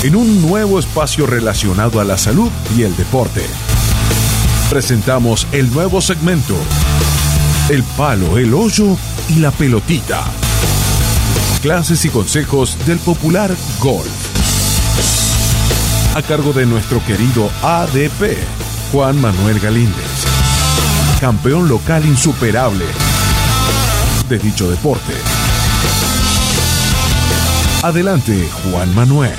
en un nuevo espacio relacionado a la salud y el deporte. Presentamos el nuevo segmento, el palo, el hoyo y la pelotita. Clases y consejos del popular golf. A cargo de nuestro querido ADP, Juan Manuel Galíndez. Campeón local insuperable de dicho deporte. Adelante, Juan Manuel.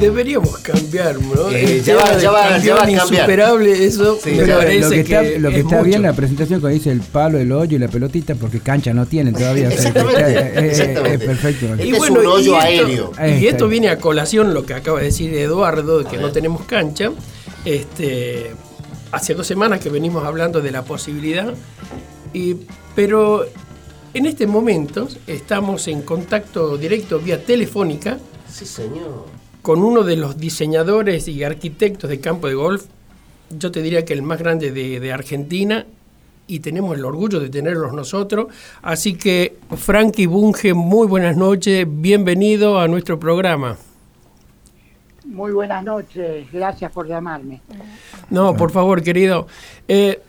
Deberíamos cambiar, ¿no? Eh, ya va- ya va- ya va a cambiar. insuperable, eso Sí, me ya- Pero parece lo que está, lo que es está bien la presentación cuando dice el palo, el hoyo y la pelotita, porque cancha no tienen todavía. Exactamente, está- es- es- es perfecto. Este Y es bueno, un hoyo y esto- aéreo. Y esto viene a colación lo que acaba de decir Eduardo, de que no tenemos cancha. Este, hace dos semanas que venimos hablando de la posibilidad, y, pero en este momento estamos en contacto directo vía telefónica. Sí, señor. Con uno de los diseñadores y arquitectos de campo de golf, yo te diría que el más grande de, de Argentina, y tenemos el orgullo de tenerlos nosotros. Así que, Frankie Bunge, muy buenas noches, bienvenido a nuestro programa. Muy buenas noches, gracias por llamarme. No, por favor, querido. Eh,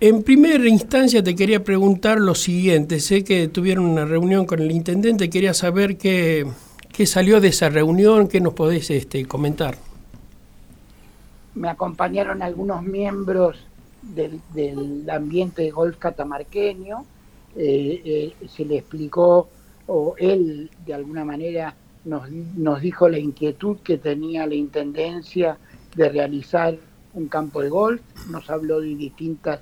en primera instancia te quería preguntar lo siguiente. Sé que tuvieron una reunión con el intendente, quería saber qué, qué salió de esa reunión, qué nos podés este, comentar. Me acompañaron algunos miembros del, ambiente de golf catamarqueño, eh, eh, se le explicó, o él de alguna manera nos, nos dijo la inquietud que tenía la Intendencia de realizar un campo de golf, nos habló de distintas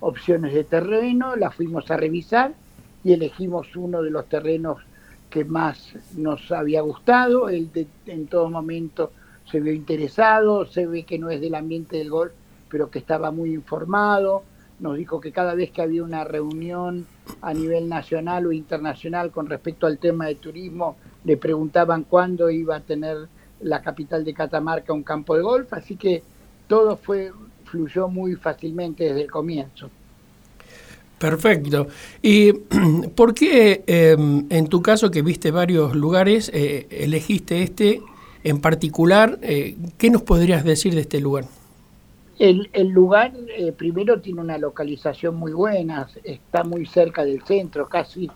opciones de terreno, las fuimos a revisar y elegimos uno de los terrenos que más nos había gustado, él de, en todo momento se vio interesado, se ve que no es del ambiente del golf, pero que estaba muy informado, nos dijo que cada vez que había una reunión a nivel nacional o internacional con respecto al tema de turismo, le preguntaban cuándo iba a tener la capital de Catamarca un campo de golf, así que todo fue fluyó muy fácilmente desde el comienzo. Perfecto. ¿Y por qué eh, en tu caso que viste varios lugares, eh, elegiste este en particular? Eh, ¿Qué nos podrías decir de este lugar? El, el lugar eh, primero tiene una localización muy buena, está muy cerca del centro, casi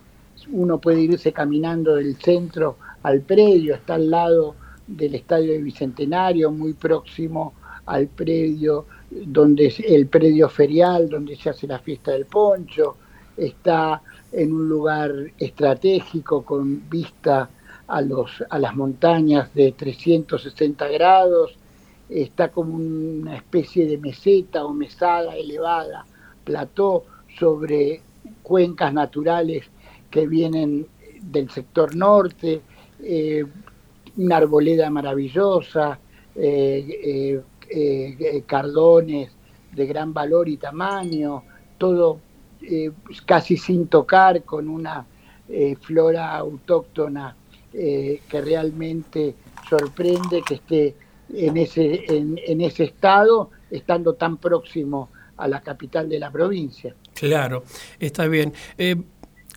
uno puede irse caminando del centro al predio, está al lado del estadio de Bicentenario, muy próximo al predio donde es el predio ferial, donde se hace la fiesta del poncho, está en un lugar estratégico con vista a, los, a las montañas de 360 grados, está como una especie de meseta o mesada elevada, plató sobre cuencas naturales que vienen del sector norte, eh, una arboleda maravillosa, eh, eh, cardones de gran valor y tamaño, todo casi sin tocar, con una flora autóctona que realmente sorprende que esté en ese, en, ese estado, estando tan próximo a la capital de la provincia. Claro, está bien. Eh,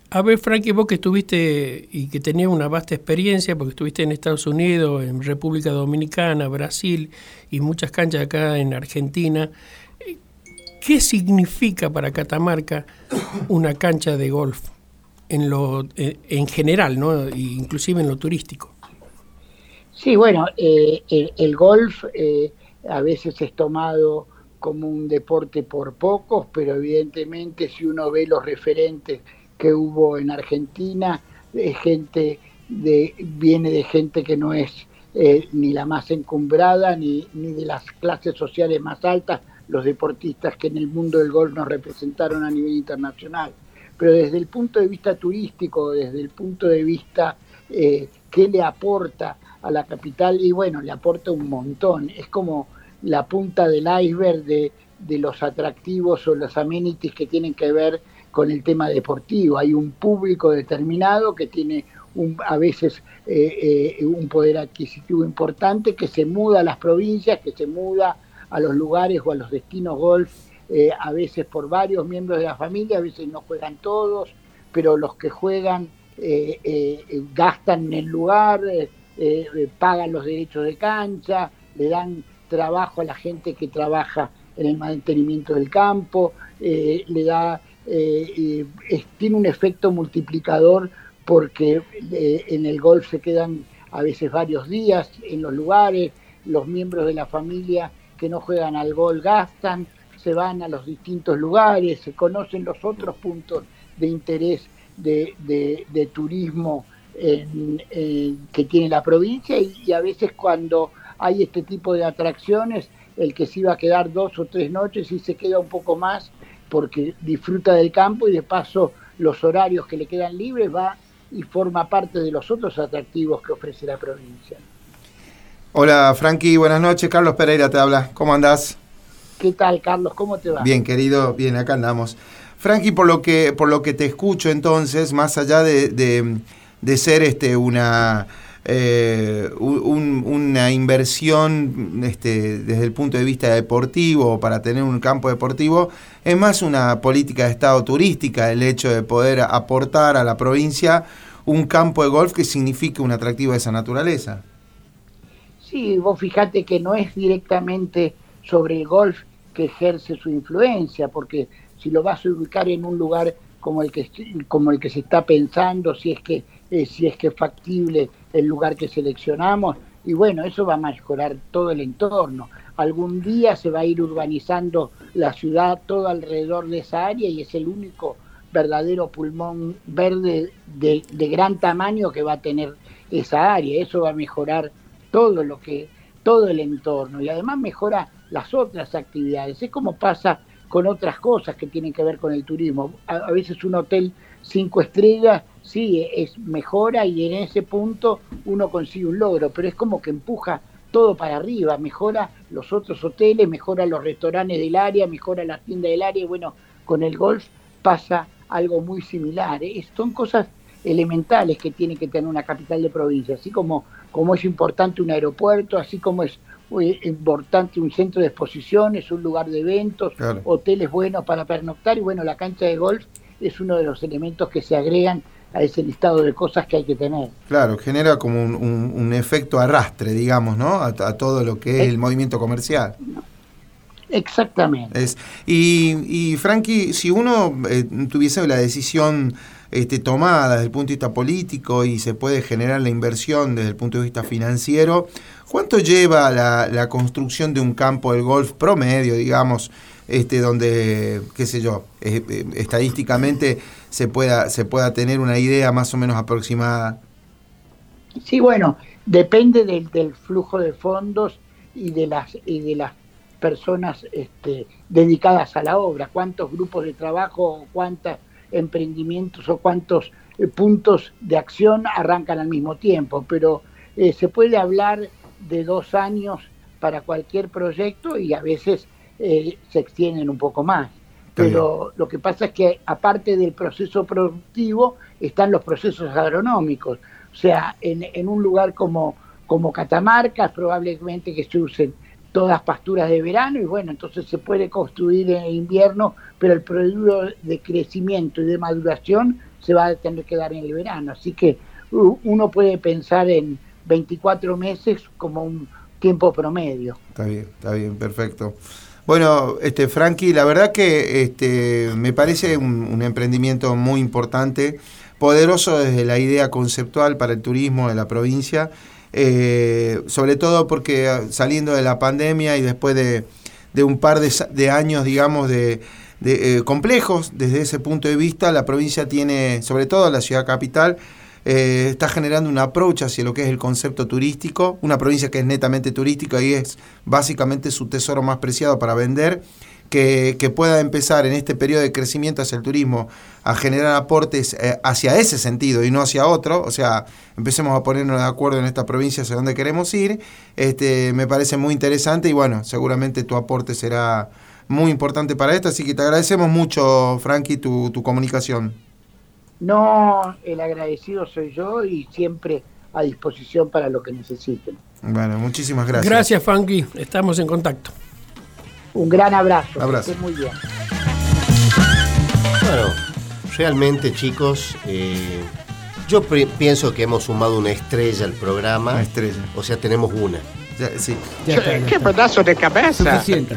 a ver, Frankie, vos que estuviste y que tenías una vasta experiencia, porque estuviste en Estados Unidos, en República Dominicana, Brasil y muchas canchas acá en Argentina, ¿qué significa para Catamarca una cancha de golf en, lo, en general, ¿no? inclusive en lo turístico? Sí, bueno, eh, el, el, golf eh, a veces es tomado como un deporte por pocos, pero evidentemente si uno ve los referentes que hubo en Argentina, es gente de, viene de gente que no es eh, ni la más encumbrada ni, ni de las clases sociales más altas, los deportistas que en el mundo del golf nos representaron a nivel internacional. Pero desde el punto de vista turístico, desde el punto de vista eh, qué le aporta a la capital y bueno, le aporta un montón. Es como la punta del iceberg de, de los atractivos o los amenities que tienen que ver con el tema deportivo. Hay un público determinado que tiene un, a veces eh, eh, un poder adquisitivo importante que se muda a las provincias, que se muda a los lugares o a los destinos golf, eh, a veces por varios miembros de la familia, a veces no juegan todos, pero los que juegan gastan en el lugar, pagan los derechos de cancha, le dan trabajo a la gente que trabaja en el mantenimiento del campo, le da, es, tiene un efecto multiplicador porque en el golf se quedan a veces varios días en los lugares, los miembros de la familia que no juegan al golf gastan, se van a los distintos lugares, se conocen los otros puntos de interés de, de, turismo que tiene la provincia y, y, a veces cuando hay este tipo de atracciones, el que se iba a quedar dos o tres noches y se queda un poco más porque disfruta del campo y de paso los horarios que le quedan libres va y forma parte de los otros atractivos que ofrece la provincia. Hola Frankie, buenas noches. Carlos Pereira te habla. ¿Cómo andás? ¿Qué tal, Carlos? ¿Cómo te va? Bien, querido, bien, acá andamos. Frankie, por lo que, por lo que te escucho entonces, más allá de, de, de ser este una eh, un, una inversión este, desde el punto de vista deportivo para tener un campo deportivo, es más una política de Estado turística el hecho de poder aportar a la provincia un campo de golf que signifique un atractivo de esa naturaleza. Sí, vos fijate que no es directamente sobre el golf que ejerce su influencia, porque si lo vas a ubicar en un lugar como el que como el que se está pensando, si es que eh, si es que es factible el lugar que seleccionamos, y bueno, eso va a mejorar todo el entorno. Algún día se va a ir urbanizando la ciudad todo alrededor de esa área y es el único verdadero pulmón verde de, gran tamaño que va a tener esa área. Eso va a mejorar todo lo que todo el entorno y además mejora las otras actividades. Es como pasa con otras cosas que tienen que ver con el turismo. A, veces un hotel cinco estrellas, sí, es mejora y en ese punto uno consigue un logro, pero es como que empuja todo para arriba, mejora los otros hoteles, mejora los restaurantes del área, mejora la tienda del área, y bueno, con el golf pasa algo muy similar. ¿eh? Son cosas elementales que tiene que tener una capital de provincia, así como, como es importante un aeropuerto, así como es importante un centro de exposiciones, un lugar de eventos, hoteles buenos para pernoctar y bueno, la cancha de golf es uno de los elementos que se agregan a ese listado de cosas que hay que tener. Claro, genera como un, efecto arrastre, digamos, ¿no? A, todo lo que es, el movimiento comercial. Exactamente. Es, y, y Frankie, si uno eh, tuviese la decisión este, tomada desde el punto de vista político y se puede generar la inversión desde el punto de vista financiero, ¿cuánto lleva la, la construcción de un campo del golf promedio, digamos, este, donde, qué sé yo, eh, eh, estadísticamente se pueda, se pueda tener una idea más o menos aproximada? Sí, bueno, depende del, del flujo de fondos y de las, y de las personas este, dedicadas a la obra, cuántos grupos de trabajo, cuántos emprendimientos o cuántos eh, puntos de acción arrancan al mismo tiempo, pero se puede hablar de dos años para cualquier proyecto y a veces eh, se extienden un poco más. Pero lo que pasa es que aparte del proceso productivo están los procesos agronómicos. O sea, en, un lugar como, como Catamarca probablemente que se usen todas pasturas de verano y bueno, entonces se puede construir en invierno, pero el periodo de crecimiento y de maduración se va a tener que dar en el verano. Así que uno puede pensar en 24 meses como un tiempo promedio. Está bien, está bien, perfecto. Bueno, este Frankie, la verdad que este, me parece un, emprendimiento muy importante, poderoso desde la idea conceptual para el turismo de la provincia, eh, sobre todo porque ah, saliendo de la pandemia y después de, un par de, años, digamos, de, eh, complejos desde ese punto de vista, la provincia tiene, sobre todo la ciudad capital, eh, está generando un approach hacia lo que es el concepto turístico, una provincia que es netamente turística y es básicamente su tesoro más preciado para vender, que, pueda empezar en este periodo de crecimiento hacia el turismo a generar aportes eh, hacia ese sentido y no hacia otro, o sea, empecemos a ponernos de acuerdo en esta provincia hacia dónde queremos ir, este, me parece muy interesante y bueno, seguramente tu aporte será muy importante para esto, así que te agradecemos mucho, Frankie, tu, tu comunicación. No, el agradecido soy yo y siempre a disposición para lo que necesiten. Bueno, muchísimas gracias. Gracias, Funky. Estamos en contacto. Un gran abrazo. Abrazo. muy bien. Bueno, realmente, chicos, eh, yo pienso que hemos sumado una estrella al programa. Una estrella. O sea, tenemos una. sí. ¿Qué pedazo de cabeza? Suficiente.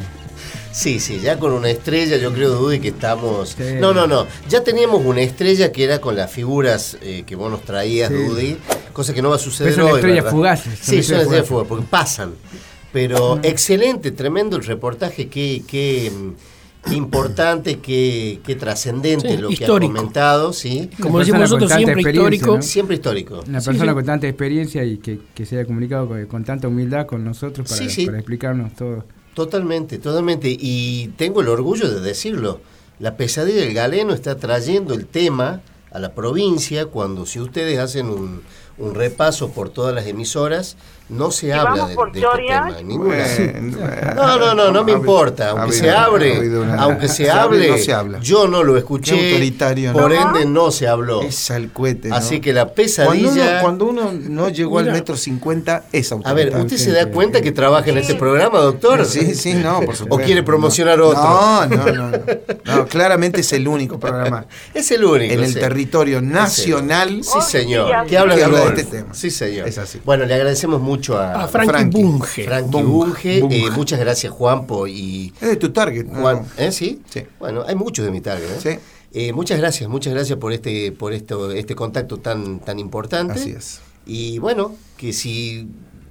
Sí, sí, ya con una estrella, yo creo, Dudy, que estamos. No, no, no. Ya teníamos una estrella que era con las figuras eh, que vos nos traías, Dudy, cosa que no va a suceder son hoy. estrellas fugaces. Sí, son estrellas fugaces, porque pasan. Pero excelente, tremendo el reportaje, qué, qué, importante, qué, qué trascendente lo que ha comentado, ¿sí? Como decimos nosotros, siempre histórico. Siempre histórico. Una persona con tanta experiencia y que, se haya comunicado con, tanta humildad con nosotros para, para explicarnos todo. Totalmente, totalmente. Y tengo el orgullo de decirlo. La pesadilla del galeno está trayendo el tema a la provincia cuando si ustedes hacen un, repaso por todas las emisoras, no se habla de, de este tema. Ninguna. no, no, no, no me importa. Aunque se abre, aunque se, hable, yo no lo escuché. autoritario, por ende no se habló. Es al cohete. Así que la pesadilla. Cuando uno, no llegó al metro cincuenta, es autoritario. A ver, ¿usted se da cuenta que trabaja en este programa, doctor? Sí, sí, no, por supuesto. ¿O quiere promocionar otro? No, no, no. no. claramente es el único programa. es el único. En el territorio nacional. Sí, señor. Que habla, de, este tema. Sí, señor. Es así. Bueno, le agradecemos mucho a, a Frankie, Bunge. Frankie Bunge. Eh, muchas gracias, Juanpo. Y es de tu target. Juan, ¿eh? ¿Sí? ¿Sí? Bueno, hay muchos de mi target. ¿eh? Sí. Eh, muchas gracias, muchas gracias por este, por esto, este contacto tan, tan importante. Así es. Y bueno, que si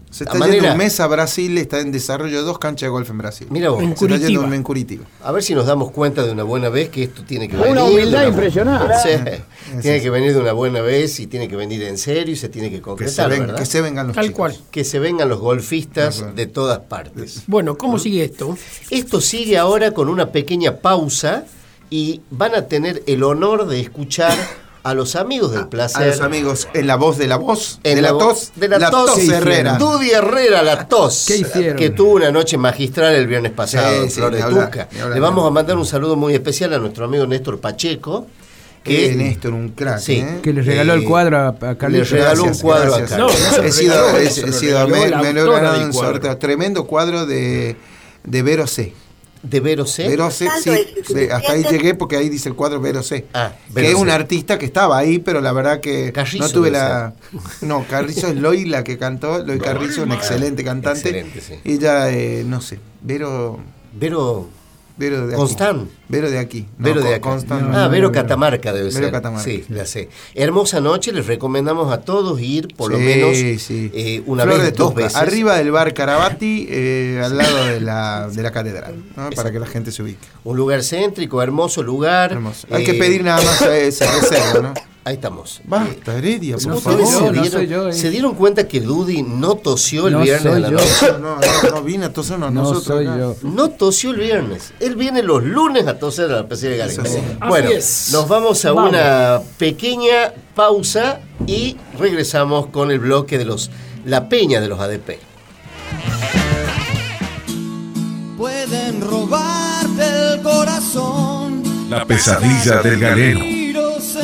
se está yendo un mes a Brasil, está en desarrollo dos canchas de golf en Brasil. Mira vos, en se está yendo un mes en Curitiba. A ver si nos damos cuenta de una buena vez que esto tiene que venir. Una humildad impresionante. Sí, tiene que venir de una buena vez y tiene que venir en serio y se tiene que concretar. Que se, que se vengan los Tal cual. Que se vengan los golfistas de todas partes. Bueno, ¿cómo sigue esto? Esto sigue ahora con una pequeña pausa y van a tener el honor de escuchar a los amigos del placer. A los amigos, en la voz de la voz, en de la, tos, de la, tos, Herrera. Dudy Herrera, la tos. ¿Qué hicieron? Que tuvo una noche magistral el viernes pasado, sí, Flor de Tuca. Le vamos a mandar un saludo muy especial a nuestro amigo Néstor Pacheco. Que, Néstor, un crack. Sí, ¿eh? Que le regaló el cuadro a, Carlos. Le regaló un cuadro a Carlos. No, he sido, he, sido me, me, lo he ganado en sorteo. Tremendo cuadro de, de Vero C. ¿De Vero C? Vero C, sí. hasta ahí llegué porque ahí dice el cuadro Vero C. Ah, que es un artista que estaba ahí, pero la verdad que no tuve la. No, Carrizo es Loy la que cantó. Loy Carrizo, un excelente cantante. Excelente, sí. Ella, eh, no sé, Vero. Vero. Vero de Constant. Aquí. Vero de aquí. Vero de aquí. ah, Vero Catamarca debe ser. Catamarca. Sí, la sé. Hermosa noche, les recomendamos a todos ir por lo menos eh, una vez, dos veces. Arriba del bar Carabati, eh, al lado de la, de la catedral, para que la gente se ubique. Un lugar céntrico, hermoso lugar. Hermoso. Hay que pedir nada más esa reserva, ¿no? Ahí estamos. Basta, Heredia, por no favor. Se dieron, yo, eh. ¿Se dieron, cuenta que Dudy no tosió el viernes a la noche? No, no, no vine a toser no, nosotros. Soy yo. No tosió el viernes. Él viene los lunes a toser a la PC de Galería. Bueno, nos vamos a una pequeña pausa y regresamos con el bloque de los La Peña de los ADP. Pueden robarte el corazón. La pesadilla del galeno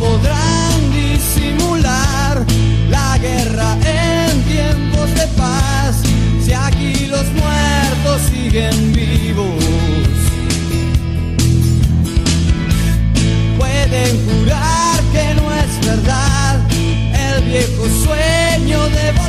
podrán disimular la guerra en tiempos de paz, si aquí los muertos siguen vivos. Pueden jurar que no es verdad el viejo sueño de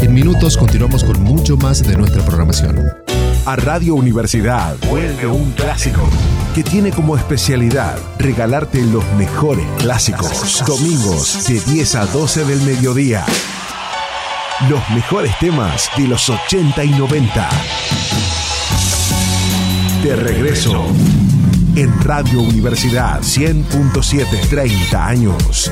En minutos continuamos con mucho más de nuestra programación. A Radio Universidad vuelve un clásico que tiene como especialidad regalarte los mejores clásicos. Domingos de 10 a 12 del mediodía. Los mejores temas de los 80 y 90. De regreso en Radio Universidad 100.7, 30 años.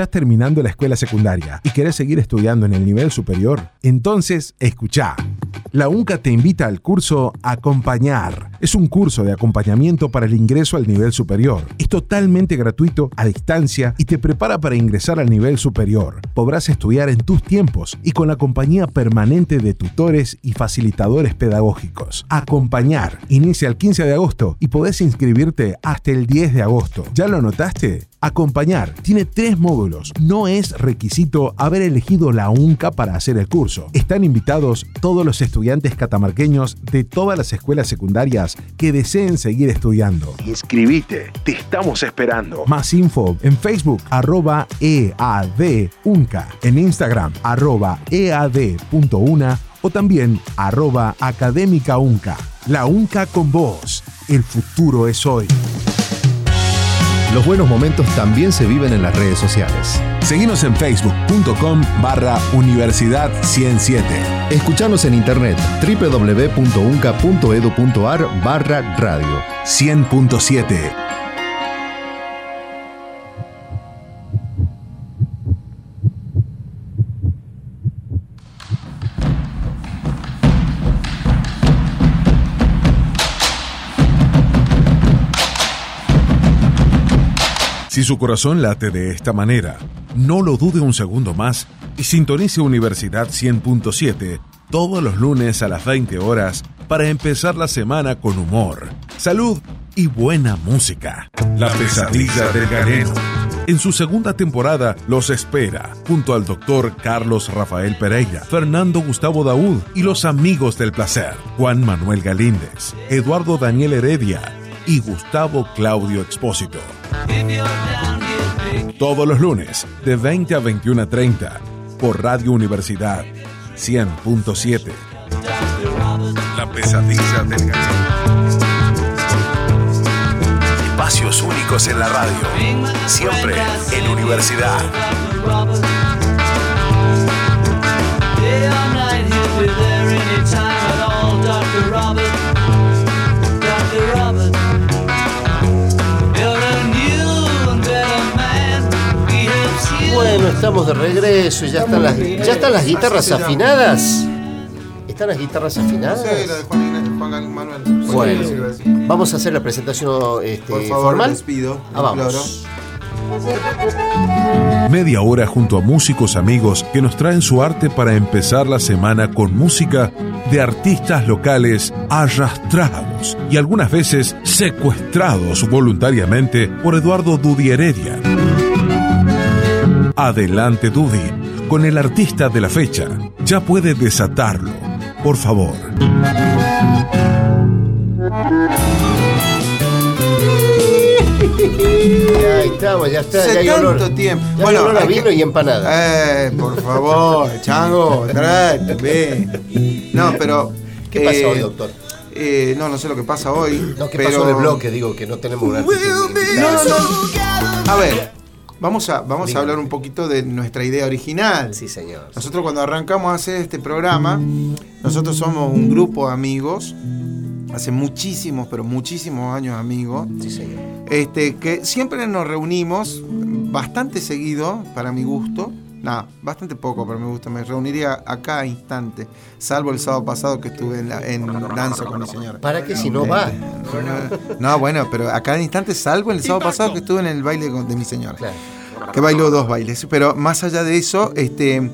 ¿Estás terminando la escuela secundaria y querés seguir estudiando en el nivel superior? Entonces, escucha. La UNCA te invita al curso Acompañar. Es un curso de acompañamiento para el ingreso al nivel superior. Es totalmente gratuito, a distancia y te prepara para ingresar al nivel superior. Podrás estudiar en tus tiempos y con la compañía permanente de tutores y facilitadores pedagógicos. Acompañar. Inicia el 15 de agosto y podés inscribirte hasta el 10 de agosto. ¿Ya lo anotaste? Acompañar tiene tres módulos. No es requisito haber elegido la UNCA para hacer el curso. Están invitados todos los estudiantes catamarqueños de todas las escuelas secundarias que deseen seguir estudiando. Inscribite, te estamos esperando. Más info en Facebook, arroba EADUNCA, en Instagram, arroba EAD.una o también arroba académica UNCA. La UNCA con vos. El futuro es hoy. Los buenos momentos también se viven en las redes sociales. Seguimos en facebook.com barra Universidad 107. Escuchanos en internet www.unca.edu.ar barra radio 100.7. Si su corazón late de esta manera, no lo dude un segundo más y sintonice Universidad 100.7 todos los lunes a las 20 horas para empezar la semana con humor, salud y buena música. La pesadilla del galeno. En su segunda temporada los espera, junto al doctor Carlos Rafael Pereira, Fernando Gustavo Daúd y los amigos del placer, Juan Manuel Galíndez, Eduardo Daniel Heredia y Gustavo Claudio Expósito. Todos los lunes, de 20 a 21 a 30, por Radio Universidad 100.7. La pesadilla del gallo. Espacios únicos en la radio. Siempre en Universidad. Bueno, estamos de regreso y ya están las, ya están las guitarras afinadas. ¿Están las guitarras afinadas? Sí, la de Juan, Juan Manuel. Bueno, vamos a hacer la presentación este, Por favor, formal. les pido. Ah, vamos. Media hora junto a músicos amigos que nos traen su arte para empezar la semana con música de artistas locales arrastrados y algunas veces secuestrados voluntariamente por Eduardo Dudi Heredia. Adelante Dudi, con el artista de la fecha. Ya puede desatarlo, por favor. Ya estamos, ya está. Hace Ya hay tanto olor, tiempo. Ya hay olor a que- vino y empanada. Eh, por favor, chango, tráete, ve. No, pero. ¿Qué pasa eh, hoy, doctor? eh, no, no sé lo que pasa hoy. No, ¿qué pero... pasó en el bloque? Digo que no tenemos un artista. No, no, no. A ver, vamos a, vamos a hablar un poquito de nuestra idea original. Sí, señor. Nosotros cuando arrancamos a hacer este programa, nosotros somos un grupo de amigos, hace muchísimos, pero muchísimos años amigos, Sí, señor. este, que siempre nos reunimos bastante seguido, para mi gusto. No, bastante poco para mi gusto. Me reuniría a cada instante, salvo el sábado pasado que estuve en, la- en danza con mi señora. ¿Para qué si no va? No, bueno, pero a cada instante, salvo el sábado pasado que estuve en el baile de mi señora. Claro. Que bailó dos bailes. Pero más allá de eso, este, eh,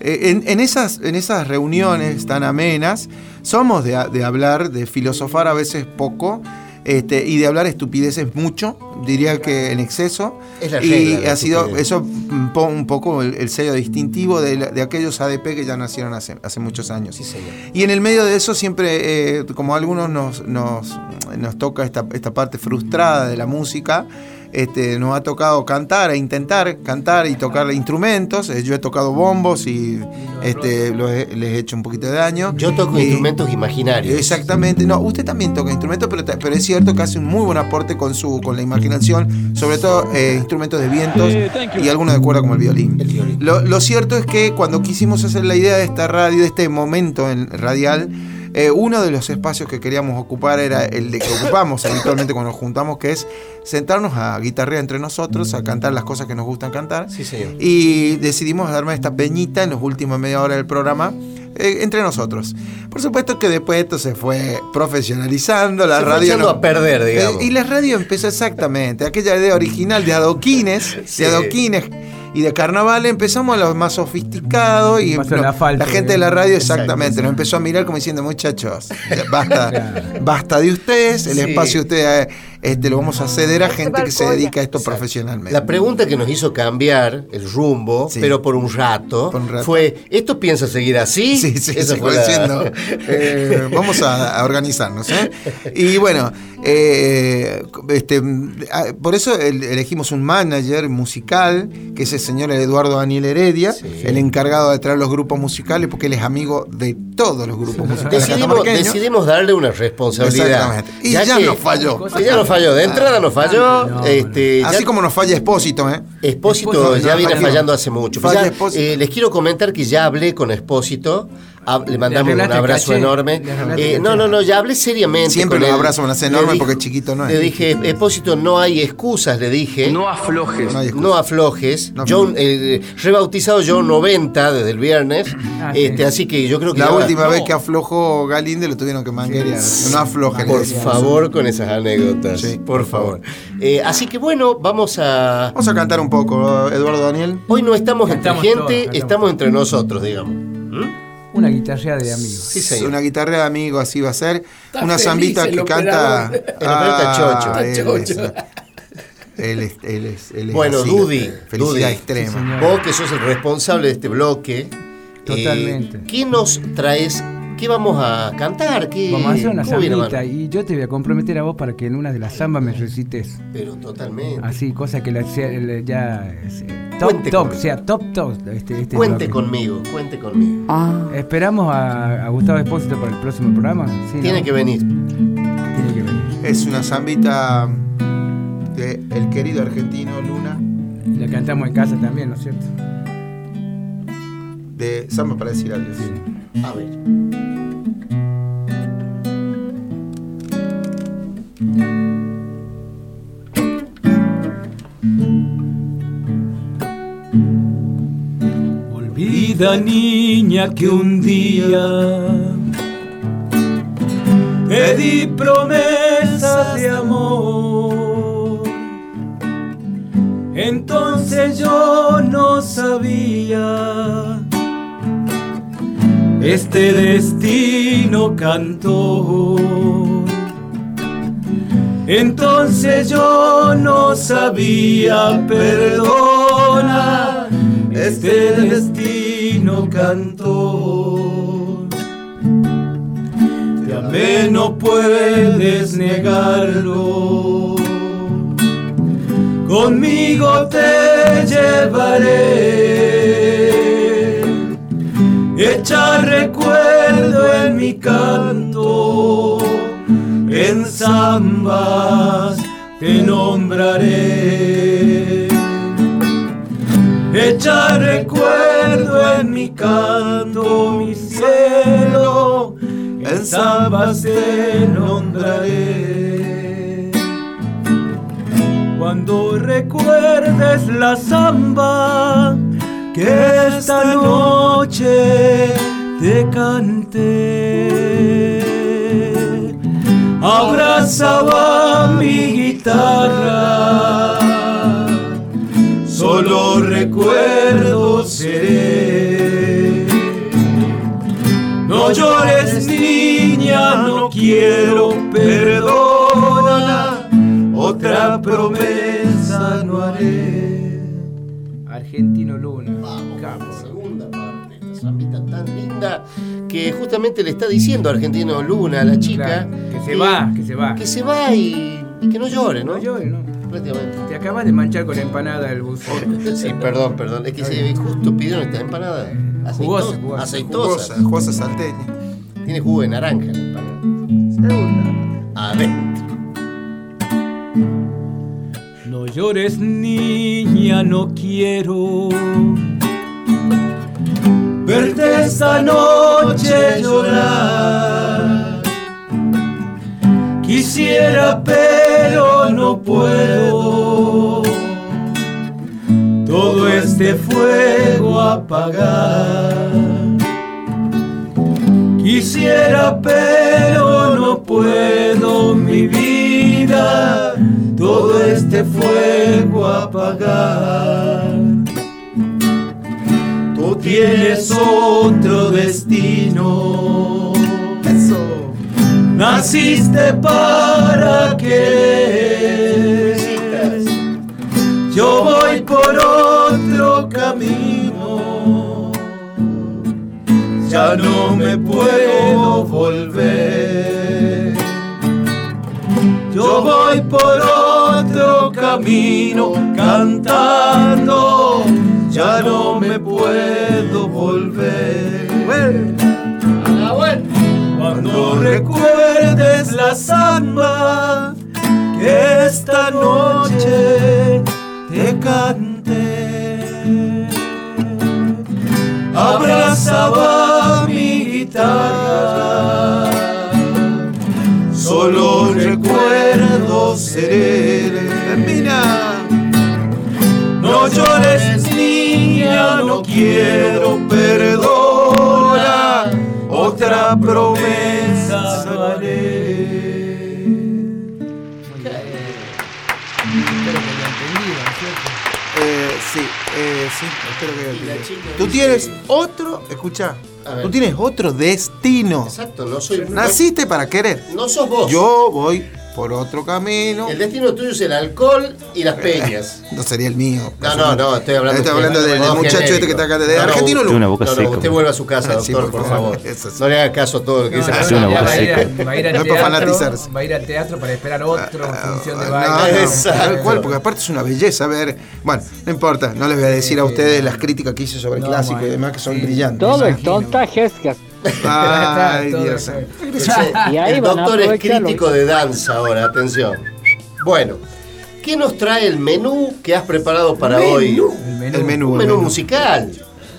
en, en esas, en esas reuniones tan amenas, somos de, de hablar, de filosofar a veces poco. Este, y de hablar estupideces mucho, diría que en exceso. Es la y regla, ha sido estupidez. eso un, po- un poco el, el sello distintivo de, la- de aquellos ADP que ya nacieron hace, hace muchos años. Sí, señor. Y en el medio de eso siempre, eh, como a algunos nos, nos, nos toca esta, esta parte frustrada de la música, este, nos ha tocado cantar e intentar cantar y tocar instrumentos. Eh, yo he tocado bombos y este, les he hecho un poquito de daño. Yo toco instrumentos imaginarios. Exactamente. No, usted también toca instrumentos, pero, pero es cierto que hace un muy buen aporte con, su, con la imaginación, sobre todo eh, instrumentos de vientos y algunos de cuerda como el violín. Lo, lo cierto es que cuando quisimos hacer la idea de esta radio, de este momento en radial, eh, uno de los espacios que queríamos ocupar era el de que ocupamos habitualmente cuando nos juntamos, que es sentarnos a guitarrear entre nosotros, a cantar las cosas que nos gustan cantar. Sí, señor. Y decidimos darme esta peñita en los últimos media hora del programa. Eh, entre nosotros. Por supuesto que después esto se fue profesionalizando, la se radio... Fue a perder, digamos. Eh, y la radio empezó exactamente, aquella idea original de adoquines, de adoquines y de carnaval empezamos a los más sofisticados y la, gente de la radio exactamente nos empezó a mirar como diciendo muchachos basta basta de ustedes el espacio de ustedes este, lo vamos a ceder a gente que se dedica a esto profesionalmente. La pregunta que nos hizo cambiar el rumbo, pero por un, rato, fue, ¿esto piensa seguir así? Sí, sí, Eso fue diciendo, eh, vamos a, organizarnos. ¿eh? Y bueno, eh, este, por eso elegimos un manager musical, que es el señor Eduardo Daniel Heredia, el encargado de traer los grupos musicales, porque él es amigo de todos los grupos musicales. Decidimos, darle una responsabilidad. Exactamente. Y ya, nos falló. Ya nos falló, de entrada nos falló. este, Así como nos falla Espósito, ¿eh? Espósito ya viene fallando hace mucho. Eh, les quiero comentar que ya hablé con Espósito le mandamos un abrazo enorme. Eh, no, no, no, ya hablé seriamente. Siempre un abrazo un enorme porque chiquito no es. Le dije, Espósito, no hay excusas, le dije. No aflojes. No, aflojes. John, eh, rebautizado John 90 desde el viernes. Ah, este, Así que yo creo que. La última vez que aflojó Galinde lo tuvieron que manguerear. No aflojes. Por favor, con esas anécdotas. por favor. Eh, así que bueno, vamos a. Vamos a cantar un poco, Eduardo Daniel. Hoy no estamos entre gente, estamos entre nosotros, digamos. ¿Mm? Una guitarra de amigos. Sí, Una guitarra de amigos, así va a ser. una zambita que canta. El ah, chocho. Él es, él es, él es bueno, Dudy. Felicidad extrema. Vos que sos el responsable de este bloque. Totalmente. Eh, ¿Qué nos traes ¿Qué vamos a cantar? ¿Qué, vamos a hacer una zambita y yo te voy a comprometer a vos para que en una de las zambas me recites. Pero totalmente. Así, cosa que la, ya eh, top, top, sea top, top. Este, este cuente conmigo, cuente conmigo. Ah. Esperamos a, Gustavo Espósito para el próximo programa. Tiene que venir. Tiene que venir. Es una zambita de el querido argentino Luna. La cantamos en casa también, ¿no es cierto? De samba para decir algo. Sí. A ver. Niña que un día te di promesas de amor. Entonces yo no sabía este destino cantó. Entonces yo no sabía, perdona, este destino cantó. Te amé, no puedes negarlo. Conmigo te llevaré, echa recuerdo en mi canto en zambas te nombraré. Echa recuerdo en mi canto, mi cielo, en zambas te nombraré. Cuando recuerdes la zamba que esta noche te canté abrazaba mi guitarra, solo recuerdo seré. No llores niña, no quiero perdona, otra promesa no haré. Argentino Luna, Vamos, segunda parte, esta tan linda que justamente le está diciendo a Argentino Luna a la chica. que se va, que se va. Que se va y, que no llore, ¿no? No llore, ¿no? Prácticamente. Te acabas de manchar con empanada el buzo. sí, perdón, perdón. Es que si justo pidieron esta empanada. Jugosa, jugosa. Aceitosa. Jugosa salteña. Tiene jugo de naranja la empanada. A ver. No llores, niña, no quiero verte esta noche llorar. Quisiera, pero no puedo todo este fuego apagar. Quisiera, pero no puedo mi vida todo este fuego apagar. Tú tienes otro destino. Naciste para que yo voy por otro camino. Ya no me puedo volver. Yo voy por otro camino cantando. Ya no me puedo volver. Cuando recuerdes la samba que esta noche te canté, abrazaba mi guitarra. Solo recuerdo ser Termina. No llores, niña, no quiero perdona. Otra promesa haré. Eh, sí, eh, sí, espero que haya entendido. Tú tienes otro, escucha, tú tienes otro destino. Exacto, no soy. Naciste para querer. No sos vos. Yo voy por otro camino. El destino tuyo es el alcohol y las peñas. No sería el mío. No, no, no, estoy hablando, Estoy hablando del, del muchacho este que está acá de argentino. no, Lu. no, no, usted vuelve a su casa, Sí, doctor, por por favor. favor. No le haga caso a todo lo que dice. va a ir a- va a ir al No es para teatro, fanatizarse. va a ir al teatro para esperar otra función de No, baile. no, tal cual, porque aparte es una belleza ver. Bueno, no importa, no les voy a decir a ustedes las críticas que hice sobre No, clásico y demás que son sí. brillantes. Todo es tontajes que Ay, Todo Dios. eso. Y ahí El doctor es crítico de danza ahora, atención. Bueno, ¿qué nos trae el menú que has preparado para Menú. hoy? El menú. El menú. Un menú menú. musical.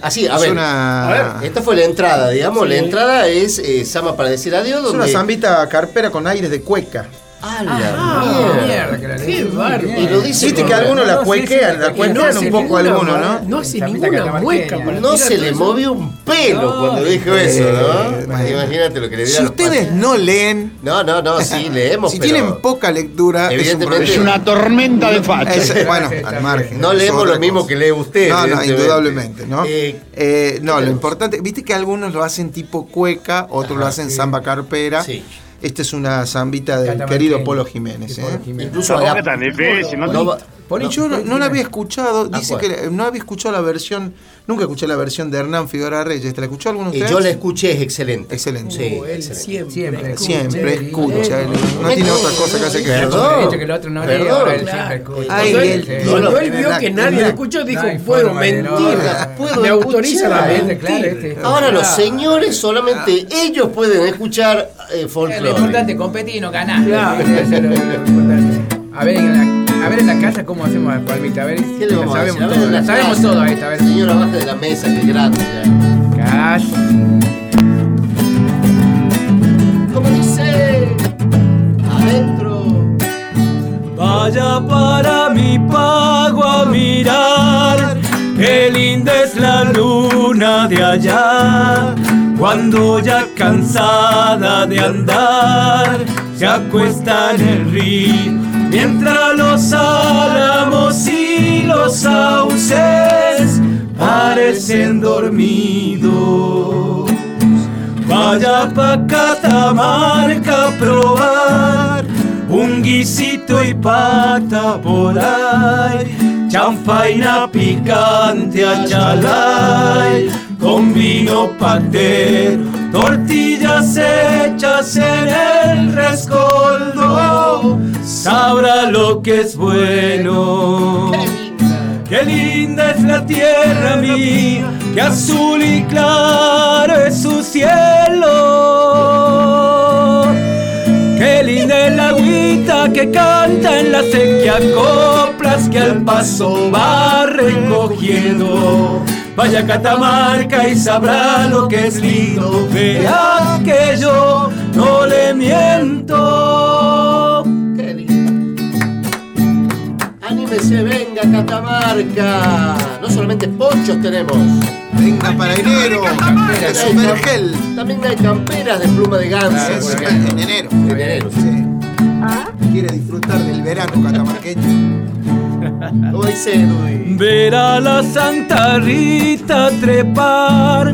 Así, a Es ver, una- a ver, esta fue la entrada, digamos. La entrada es eh, Sama para decir adiós. Es una zambita carpera con aires de cueca. ¡A la Ah, mierda! Qué bárbaro. Y lo dice Viste que algunos la cuequean, la que cuequean un poco algunos, ¿no? No hace ninguna mueca No se le movió un pelo cuando dijo eh, eso, ¿no? bueno. Imagínate lo que le Si dieron ustedes no leen, No, no, no, sí, leemos, si tienen poca lectura, es Evidentemente- una tormenta de fachas. Bueno, al margen. no leemos lo mismo que lee usted. No, no, indudablemente, ¿no? Eh, Eh, no, lo importante, viste que algunos lo hacen tipo cueca, otros lo hacen samba carpera. Sí. Esta es una zambita del querido Polo Jiménez. ¿eh? Polo Jiménez. Incluso la- tan difícil, no Poli- Yo no, no la había escuchado, ¿A dice que no había escuchado la versión, nunca escuché la versión de Hernán Figueroa Reyes. ¿Te la escuchó alguno de Y ustedes? yo la escuché, es excelente. Excelente. Sí, Oh, él excelente. siempre, Siempre, escucha. Siempre Sí, escucha, él no tiene otra cosa que hacer que Perdón. que el otro no Cuando él- vio que nadie la- lo escuchó, dijo, puedo forma de no- mentir. Puedo Me autoriza la mente. Claro, este. Ahora los Ah. señores solamente ellos pueden escuchar eh, Lo folclore. importante es competir y no ganar. Claro. Eso es lo- lo importante. A ver, en la, a ver en la casa cómo hacemos la palmita. A ver, ¿Qué le vamos a sabemos? A ver, todo. en la la sabemos casa. todo ahí, a ver. Señora, baja de la mesa, que es grande ya. Cash. ¿Cómo dice? Adentro. Vaya para mi pago a mirar, qué linda es la luna de allá. Cuando ya cansada de andar, se acuesta en el río, mientras los álamos y los sauces parecen dormidos. Vaya pa' Catamarca a probar un guisito y pata por ahí, chanfaina picante a chalay, con vino patero, tortillas hechas en el rescoldo, sabrá lo que es bueno. Qué linda es la tierra mía, que azul y claro es su cielo. Qué linda es la agüita que canta en la sequía, coplas que al paso va recogiendo. Vaya Catamarca y sabrá lo que es lindo, verás que yo no le miento. Anímese, venga Catamarca. No solamente ponchos tenemos. Venga para enero. También Supergel. hay, también hay camperas de pluma de ganso. En enero. En enero, sí. Quiere disfrutar del verano catamarqueño. ¿Cómo dice Edwin? Ver a la Santa Rita trepar,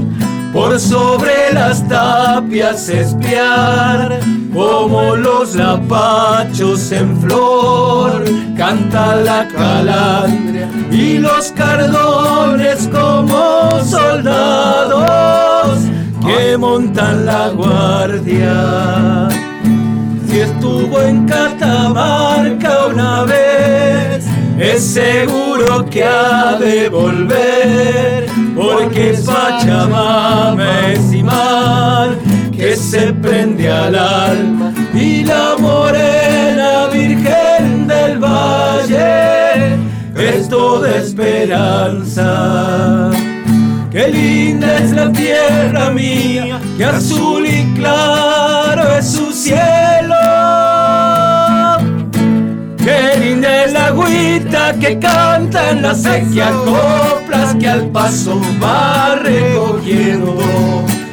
por sobre las tapias espiar, como los lapachos en flor, canta la calandria y los cardones como soldados que montan la guardia. Si estuvo en Catamarca una vez, es seguro que ha de volver, porque es Pachamama es imán que se prende al alma y la morena Virgen del Valle es toda esperanza. Qué linda es la tierra mía, que azul y claro que canta en la sequía, coplas que al paso va recogiendo.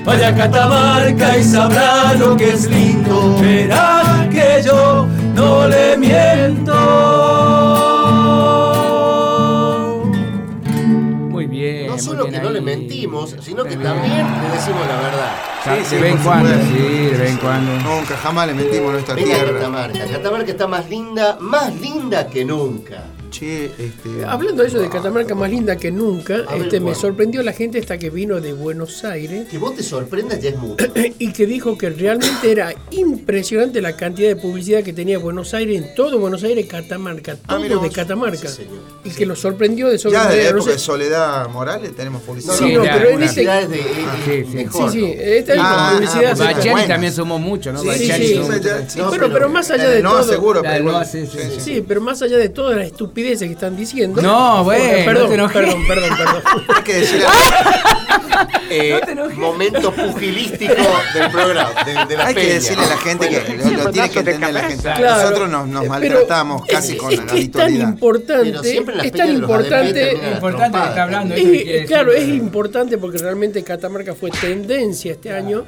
Vaya Catamarca y sabrá lo que es lindo, verá que yo no le miento. Solo que no le mentimos, sino que también le decimos la verdad. Sí, de vez en cuando, sí, de vez en cuando. Nunca, jamás le mentimos a nuestra Venga tierra. Catamarca. Catamarca está más linda, más linda que nunca. Che, este. Hablando de eso de Catamarca más linda que nunca, ver, este, me sorprendió la gente esta que vino de Buenos Aires Que vos te sorprendas ya es mucho. y que dijo que realmente era impresionante la cantidad de publicidad que tenía Buenos Aires, en todo Buenos Aires, Catamarca, todo mira de. Catamarca. Sí, señor. y que lo sorprendió de Ya de la no época de Soledad Morales tenemos publicidad. Sí, no, pero Publicidad es de, Ah, es- sí, es sí. mejor, Sí, sí, ¿no? esta es Ah, publicidad. ah, sí, Bachani buenas. también somos muchos, ¿no? Sí, sí, sí. muchos. No, pero, más allá de no, todo. seguro, La pero no, sí, pero más allá de todas las estupideces que están diciendo. No, bueno, Perdón, no enojes. perdón, perdón, perdón. Hay que decirle, Eh, momento pugilístico del programa, de, de la hay que peña. decirle a la gente que lo, lo tiene que entender la gente. Claro. Nosotros nos, nos Pero maltratamos es- casi con es la que es tan importante, es tan importante, Importante que está hablando. Es- que decir, claro, es eh, importante porque realmente Catamarca fue tendencia este año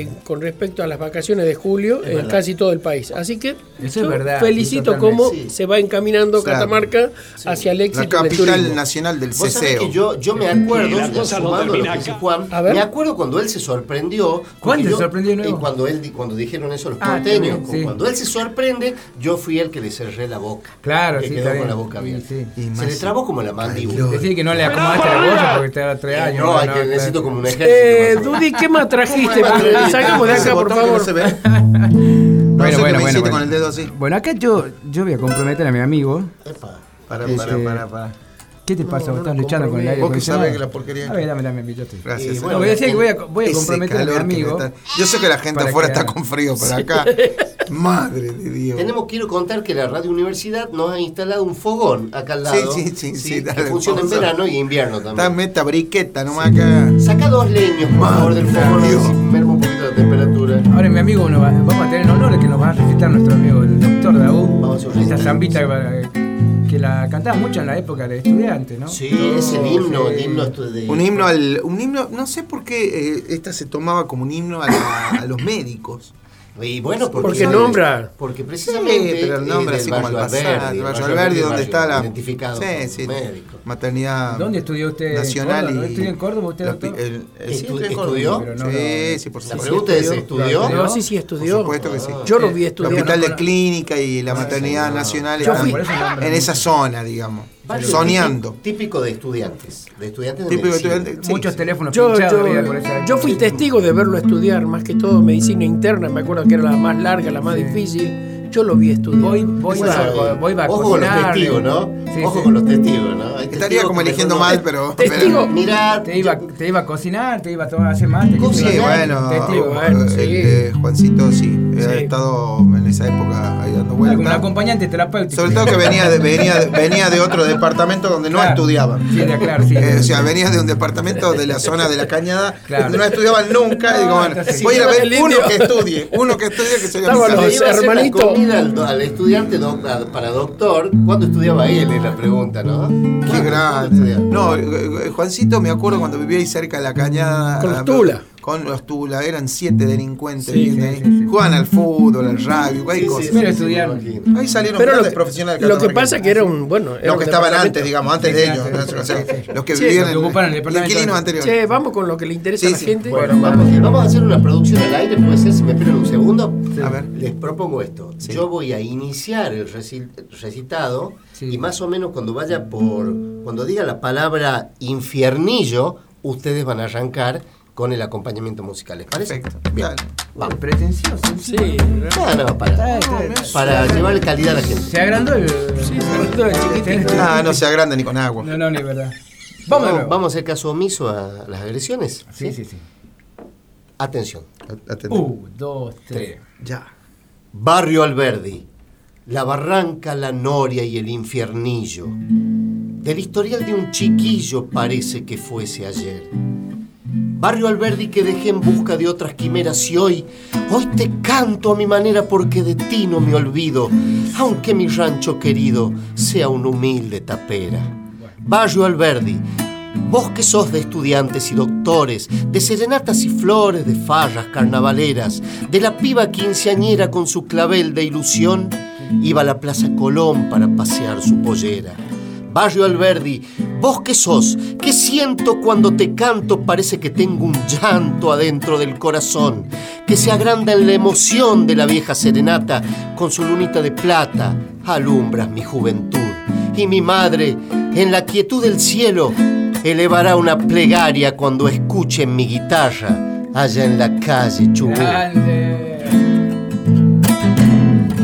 eh, con respecto a las vacaciones de julio en casi todo el país. Así que Eso yo es verdad, felicito cómo. Sí. se va encaminando Claro. Catamarca hacia el La éxito del capital nacional del Vos sabés ceseo. que yo, yo me acuerdo, la cosa no sumando lo termina que dice acá. Juan, A ver. me acuerdo cuando él se sorprendió. ¿Cuándo se sorprendió nuevo? eh, cuando, él, cuando dijeron eso los Ah, porteños. sí. Cuando él se sorprende, yo fui el que le cerré la boca. Claro, que sí, quedó con la boca abierta. sí. Y Se le trabó como la mandíbula. Decir que no le acomodaste la bolsa porque te da tres Eh, años. no, hay que, claro. necesito como un ejército. Eh, más o menos. Dudy, ¿qué más trajiste? Sacamos de acá, por favor. no se ve. Bueno, No sé bueno, me bueno, hiciste bueno. con el dedo así. Bueno, acá yo, yo voy a comprometer a mi amigo. Epa. Para, Este, para, para, para. ¿Qué te pasa? no ¿Vos estás luchando con el aire Vos que sabés que la porquería- A ver, dame, dame, yo estoy. Gracias. No, bueno, voy a decir que voy a, voy a comprometer a mi amigo. está- Yo sé que la gente afuera que- está con frío, pero acá. Madre de Dios. Tenemos, quiero contar que la Radio Universidad nos ha instalado un fogón acá al lado. Sí, sí, sí, sí, que dale, funciona en verano y invierno Está también. meta briqueta, nomás acá. Saca dos leños, por favor, del fogón. Dios. un poquito la temperatura. Ahora mi amigo va- vamos a tener el honor de que nos va a recitar nuestro amigo el doctor Daú. Vamos a Esta zambita que, va- que la cantaba mucho en la época de estudiante, ¿no? Sí, es el himno, el himno de... Un himno al. Un himno, no sé por qué eh, esta se tomaba como un himno a, la- a los médicos. Y bueno, porque, Porque nombra. Porque precisamente. Sí, pero el nombre así como al barrio pasar. Alberdi, El el Barrio Alberdi, donde está la. Identificado Sí, como sí. médico. Maternidad. ¿Dónde estudió usted? Nacional ¿En Córdoba? y. ¿Estudió en Córdoba usted, la- doctor? el- el- estudió ¿Estudió? Pero no, Sí, no. sí, por La supuesto. pregunta es: ¿estudió? No, sí, sí, Por estudió. supuesto que sí. Yo lo vi El estudiar. Hospital de Clínica y la Maternidad Nacional están en esa zona, digamos. Soñando. Típico de estudiantes. De estudiantes de Típico de medicina. estudiantes, sí, Muchos sí. teléfonos Yo, pinchados yo- había por esa- yo fui testigo de verlo estudiar, más que todo medicina interna, me acuerdo que era la más larga, la más difícil. Yo lo vi estudiar. Voy, voy, a, voy a Ojo con los testigos, ¿no? Sí, Ojo sí. con los testigos, ¿no? Hay Estaría testigos como eligiendo mal, pero. Testigo. pero- Mirá, Te iba, te iba a cocinar, te iba a tomar hacer mate. qué sé Sí, bueno, Testigo, bueno, el, sí. eh, Juancito sí, ha estado en esa época ahí dando vueltas. acompañante terapéutico. Sobre todo que venía de, venía, de- venía de otro departamento donde no estudiaban. Sí, de- claro, sí. Eh, o sea, venía de un departamento de la zona de la cañada Claro. donde no estudiaban nunca. y digo, bueno, voy a ir a ver uno que estudie, uno que estudie que mi Estamos los Le al, al estudiante doc- a- para doctor. ¿Cuándo estudiaba él? Es la pregunta, ¿no? Qué ¿Cuándo grande. No, eh, eh, Juancito, me acuerdo cuando vivía ahí cerca de la cañada. Con los Tula. Con los Tula, eran siete delincuentes Sí, sí, ahí. sí, sí. Jugaban al fútbol, al rugby, cualquier cosa. Ahí salieron Pero lo grandes que- profesionales. Lo que pasa que era un, bueno... era Los que estaban antes, digamos, antes Sí, de ellos. sí, ¿no? sí, O sea, sí, sí. los que Sí, vivían en el inquilino anterior. Che, vamos con lo que le interesa Sí, a la sí. gente. Bueno, vamos, vamos a hacer una producción al aire, puede ser, si me esperan un segundo. A ver. Les propongo esto. Sí. Yo voy a iniciar el reci- recitado Sí. y más o menos cuando vaya por, cuando diga la palabra infiernillo, ustedes van a arrancar con el acompaamiento musical. ¿Les parece? Perfecto. Bien. Dale. Vamos. Pretencioso. Sí, No, no, para, bien. para llevarle calidad a la gente. Se agrandó el. sí, se todo el chiquitito. Ah, no se agranda ni con agua. No, no, ni verdad. Vamos, vamos a hacer caso omiso a las agresiones. Sí, sí, sí. Atención. Atendé. Uh, dos, tres. Ya. Barrio Alberdi, la barranca, la noria y el infiernillo. Del historial de un chiquillo parece que fuese ayer. Barrio Alberdi que dejé en busca de otras quimeras y hoy, hoy te canto a mi manera porque de ti no me olvido, aunque mi rancho querido sea un humilde tapera. Barrio Alberdi, Vos que sos de estudiantes y doctores, de serenatas y flores, de farras carnavaleras, de la piba quinceañera con su clavel de ilusión, iba a la Plaza Colón para pasear su pollera. Barrio Alberdi, vos que sos, que siento cuando te canto, parece que tengo un llanto adentro del corazón, que se agranda en la emoción de la vieja serenata, con su lunita de plata, alumbras mi juventud. Y mi madre, en la quietud del cielo, elevará una plegaria cuando escuche mi guitarra allá en la calle Chubut. Grande.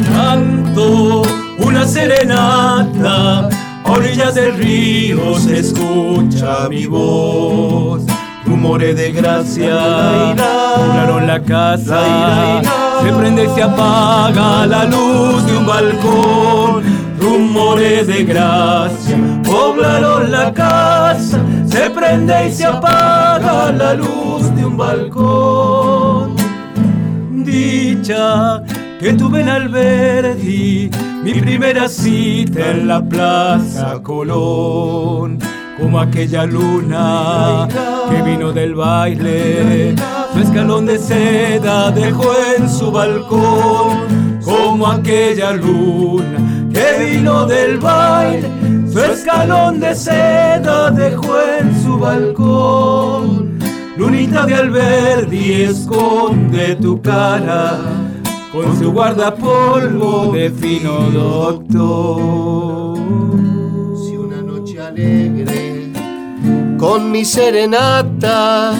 Canto una serenata, orillas del río se escucha mi voz. Rumores de gracia, poblaron la casa, se prende y se apaga la luz de un balcón. Rumores de gracia, poblaron la casa, se prende y se apaga la luz de un balcón dicha que tuve en Alberdi, mi primera cita en la Plaza Colón, como aquella luna que vino del baile, su escalón de seda dejó en su balcón, como aquella luna que vino del baile, su escalón de seda dejó en su balcón. Lunita de Alberdi esconde tu cara con su guardapolvo de fino doctor. Si una noche alegre con mi serenata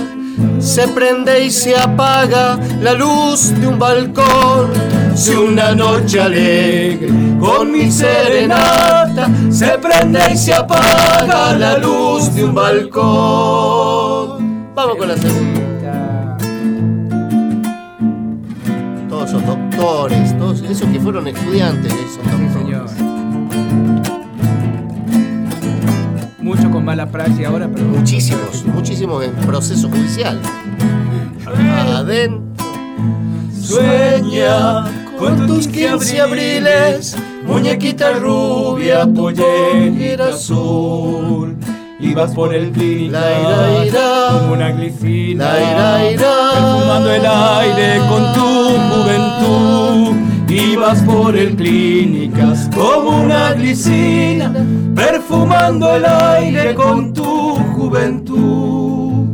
se prende y se apaga la luz de un balcón. Si una noche alegre con mi serenata se prende y se apaga la luz de un balcón. Vamos con la segunda. Esos doctores, todos esos que fueron estudiantes, esos Sí, señor. Mucho con mala praxis ahora, pero. Muchísimos, muchísimos en proceso judicial. Adentro. Sueña con tus 15 abriles, muñequita rubia, pollera azul. Ibas por el clínica La, ira, ira. como una glicina, La, ira, ira. perfumando el aire con tu por el clínicas como una glicina, perfumando el aire con tu juventud.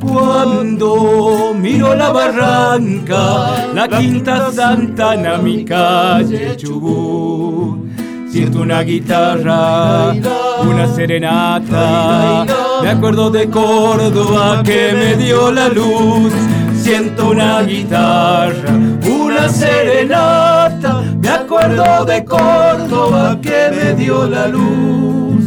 Cuando miro la barranca, la quinta Santana, mi calle Chubut, siento una guitarra, una serenata. Me acuerdo de Córdoba que me dio la luz. Siento una guitarra, una serenata. Me acuerdo de Córdoba que me dio la luz.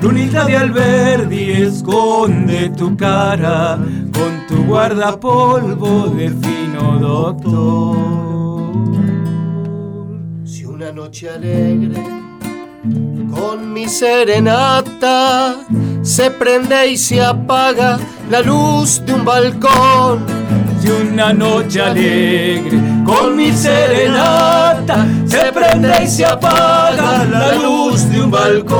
Lunita de Alberdi esconde tu cara con tu guardapolvo de fino doctor una noche alegre con mi serenata se prende y se apaga la luz de un balcón. Si una noche alegre con mi serenata se prende y se apaga la luz de un balcón.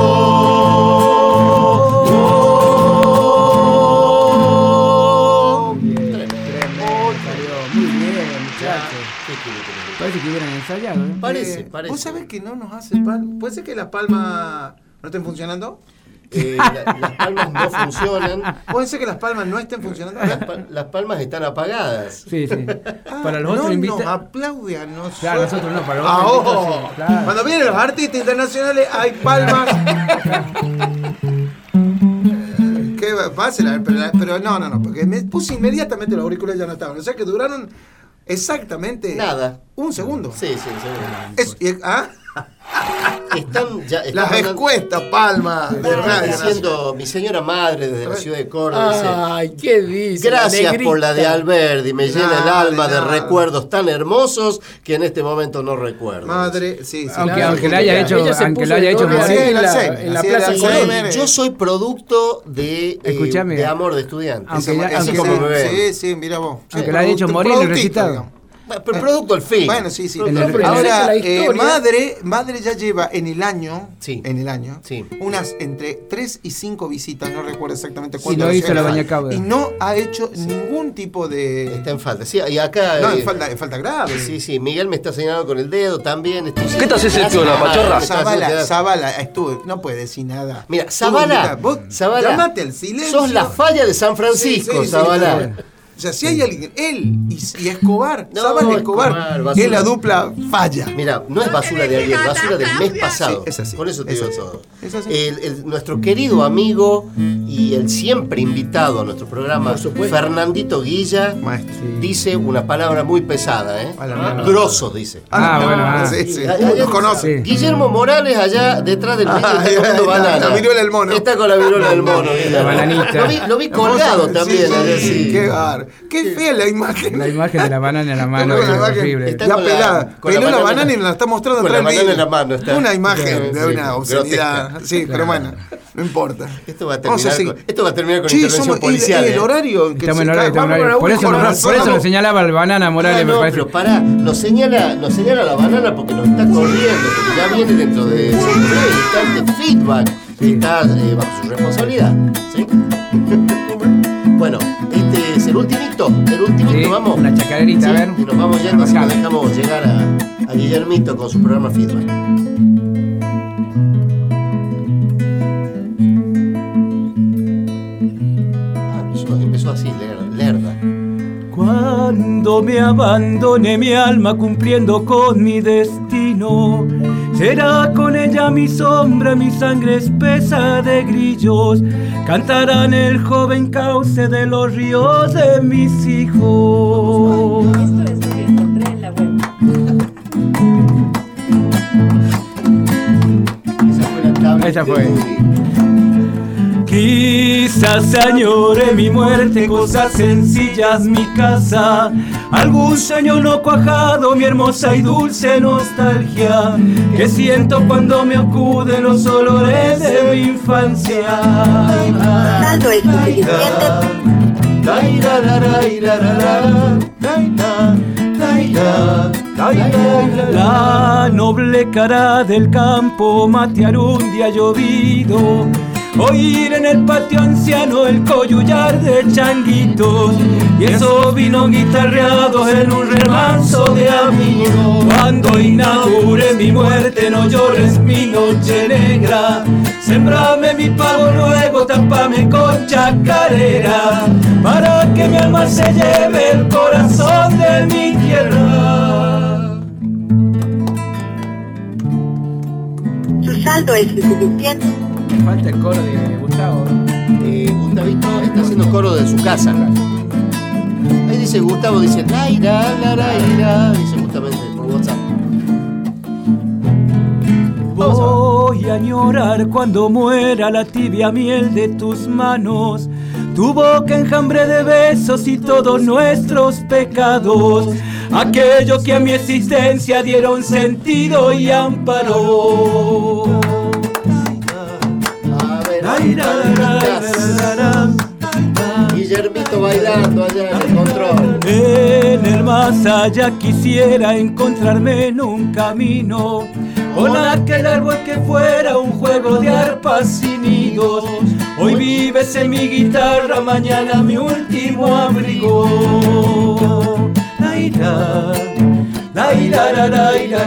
Parece que hubieran ensayado. ¿eh? Parece, Eh, parece. ¿Vos sabés que no nos hace palma? ¿Puede ser que las palmas no estén funcionando? Eh, la- las palmas no funcionan. ¿Puede ser que las palmas no estén funcionando? Las, pa- las palmas están apagadas. Sí, sí. Ah, Para los no otros invitados. aplaude a nosotros. Claro, nosotros no, para los Ah, otros sí, claro. Cuando vienen los artistas internacionales hay palmas. ¿Qué? Pásela, pero, pero no, no, no, porque me puse inmediatamente los auriculares ya no estaban. O sea que duraron exactamente Nada. un segundo. Sí, sí, sí. Es- ¿ah? Están ya. están Las mandando- escuestas palmas de radio. diciendo mi señora madre desde la ciudad de Córdoba. dice, Ay, qué dice. Gracias la por la de negrita. Alberdi, me llena el Nada, alma de nada. recuerdos tan hermosos que en este momento no recuerdo. Madre, sí, sí. Aunque, claro. aunque lo haya hecho, Ella se aunque puso lo haya de hecho morir. en la la, en la Plaza la Y sé. Colón. Yo soy producto de, eh, Escuchame. de amor de estudiante. Aunque Así ya- así aunque como ya- me ven. Sí, sí, mira vos. Aunque Sí, lo haya hecho producto- morir productito, recitado. digamos. Pero producto al fin. Bueno, sí, sí. El-. Ahora, la eh, madre, madre ya lleva en el año, Sí. en el año, Sí. unas entre 3 y 5 visitas, no recuerdo exactamente Y cuántas. no hizo la. Y no ha hecho ningún tipo de... Está en falta. Sí, y acá. No, eh, en falta, en falta grave. Sí, sí, Miguel me está señalando con el dedo también. Estoy ¿Qué te haces piola, madre, pachorra? Zavala, Zavala, estuve, no puede decir nada. Mira, Zavala, vos Zavala, llamate al silencio. sos la falla de San Francisco, Sí, sí, sí, Zavala. Sea, si hay alguien, él y, y Escobar, No, y Escobar, Escobar, basura. es la dupla falla. Mira, no es basura de ayer, basura del mes pasado. Sí, es así, Con eso te es digo así, todo. es así. El- el- nuestro querido amigo y el siempre invitado a nuestro programa, Fernandito Guilla, Maestro. dice una palabra muy pesada, ¿eh? La. Grosso, dice. Ah, bueno, ah. Sí, sí. Allá- Lo conoce. Sí. Guillermo Morales allá detrás del Ah, está comiendo ahí está, banana. la viruela del mono. Está con la viruela del mono. Guillermo. bananita. Lo vi, lo vi colgado también. sí. Qué bar. Qué fea la imagen. La imagen de la banana en la mano la es imagen, horrible. está la- pelada. con la Peló la banana- y nos la está mostrando con la banana en la mano está. Una imagen Sí, de una obscenidad. Sí, pero bueno, no importa. Esto va a Vamos a terminar, con, esto va a terminar con Sí, intervención somos- policial. y el ¿eh? horario que Estamos se en horario, cae. estamos horario. Por eso, razón, por eso nos señalaba el banana Morales, Ah, me no, parece. pero pará, nos señala, nos señala la banana porque nos está corriendo, porque ya viene dentro de cinco instantes feedback que está eh, bajo su responsabilidad. ¿sí? bueno, este es el ultimito, el ultimito, Sí, vamos. una chacaderita, Sí, a ver. Y nos vamos yendo, así nos dejamos llegar a, a Guillermito con su programa feedback. Así, ler- lerda. Cuando me abandone mi alma cumpliendo con mi destino, será con ella mi sombra, mi sangre espesa de grillos, cantarán el joven cauce de los ríos de mis hijos. Esa fue. Quizás añore mi muerte, cosas sencillas, mi casa, algún sueño no cuajado, mi hermosa y dulce nostalgia, que siento cuando me acuden los olores de mi infancia. El. La noble cara del campo matear un día llovido. Oír en el patio anciano el coyullar de changuitos. Y eso vino guitarreado en un remanso de amigos. Cuando inaugure mi muerte no llores mi noche negra. Sembrame mi pago luego, tapame con chacarera. Para que mi alma se lleve el corazón de mi tierra. Saldo es insuficiente. Falta el coro de Gustavo. Eh, Gustavito está haciendo coro de su casa. Ahí dice Gustavo, dice la ira, la la ira, dice justamente por WhatsApp. Voy a llorar cuando muera la tibia miel de tus manos, tu boca enjambre de besos y todos nuestros pecados, aquello que a mi existencia dieron sentido y amparo. Guillermito bailando allá en el control. En el más allá quisiera encontrarme en un camino con aquel árbol que fuera un juego de arpas y nidos. Hoy vives en mi guitarra, mañana mi último abrigo. La ira, la ira, la ira,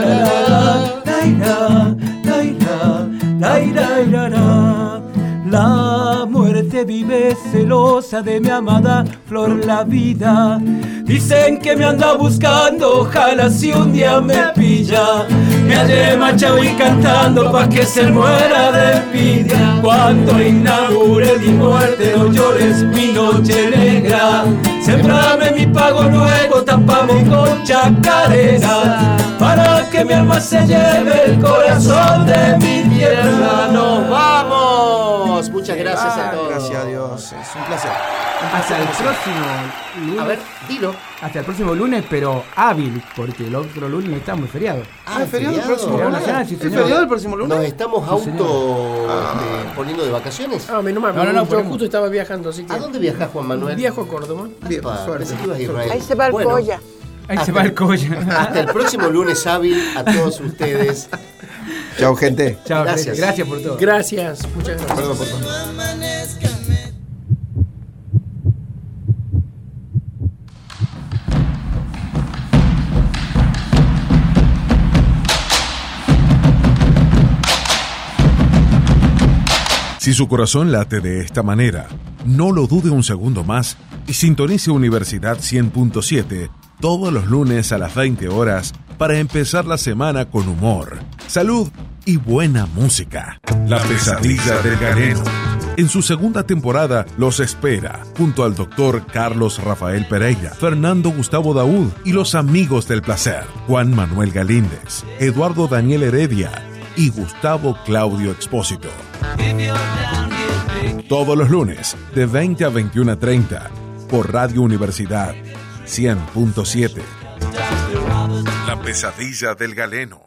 la La muerte vive celosa de mi amada flor la vida. Dicen que me anda buscando, ojalá si un día me pilla. Me hallé y cantando pa' que se muera de envidia. Cuando inaugure mi muerte, no llores mi noche negra. Sembrame mi pago luego, tapame con chacarera. Para que mi alma se lleve el corazón de mi tierra. ¡Nos vamos! Muchas gracias a todos. Gracias a Dios, es un placer. Hasta el próximo lunes. A ver, dilo. Hasta el próximo lunes, pero hábil, porque el otro lunes estamos feriado. Ah, ¿es feriado el próximo lunes? nacional, sí, ¿Es feriado el próximo lunes? ¿Nos estamos Sí, auto este, poniendo de vacaciones? Ah, menos mal, No, no, no, yo justo estaba viajando, así que... ¿A dónde viajas, Juan Manuel? Viajo a Córdoba. Bien. Ahí se va el. Ahí se va el colla. Hasta el próximo lunes hábil a todos ustedes. Chao, gente. Chao, Gracias. gracias. gracias por todo. Gracias, muchas gracias. Perdón por todo. Si su corazón late de esta manera, no lo dude un segundo más y sintonice Universidad 100.7 todos los lunes a las 20 horas para empezar la semana con humor, salud y buena música. La pesadilla del galeno. En su segunda temporada los espera, junto al doctor Carlos Rafael Pereira, Fernando Gustavo Daúd y los amigos del placer, Juan Manuel Galíndez, Eduardo Daniel Heredia y Gustavo Claudio Expósito. Todos los lunes, de 20 a 21.30, por Radio Universidad 100.7. La pesadilla del galeno.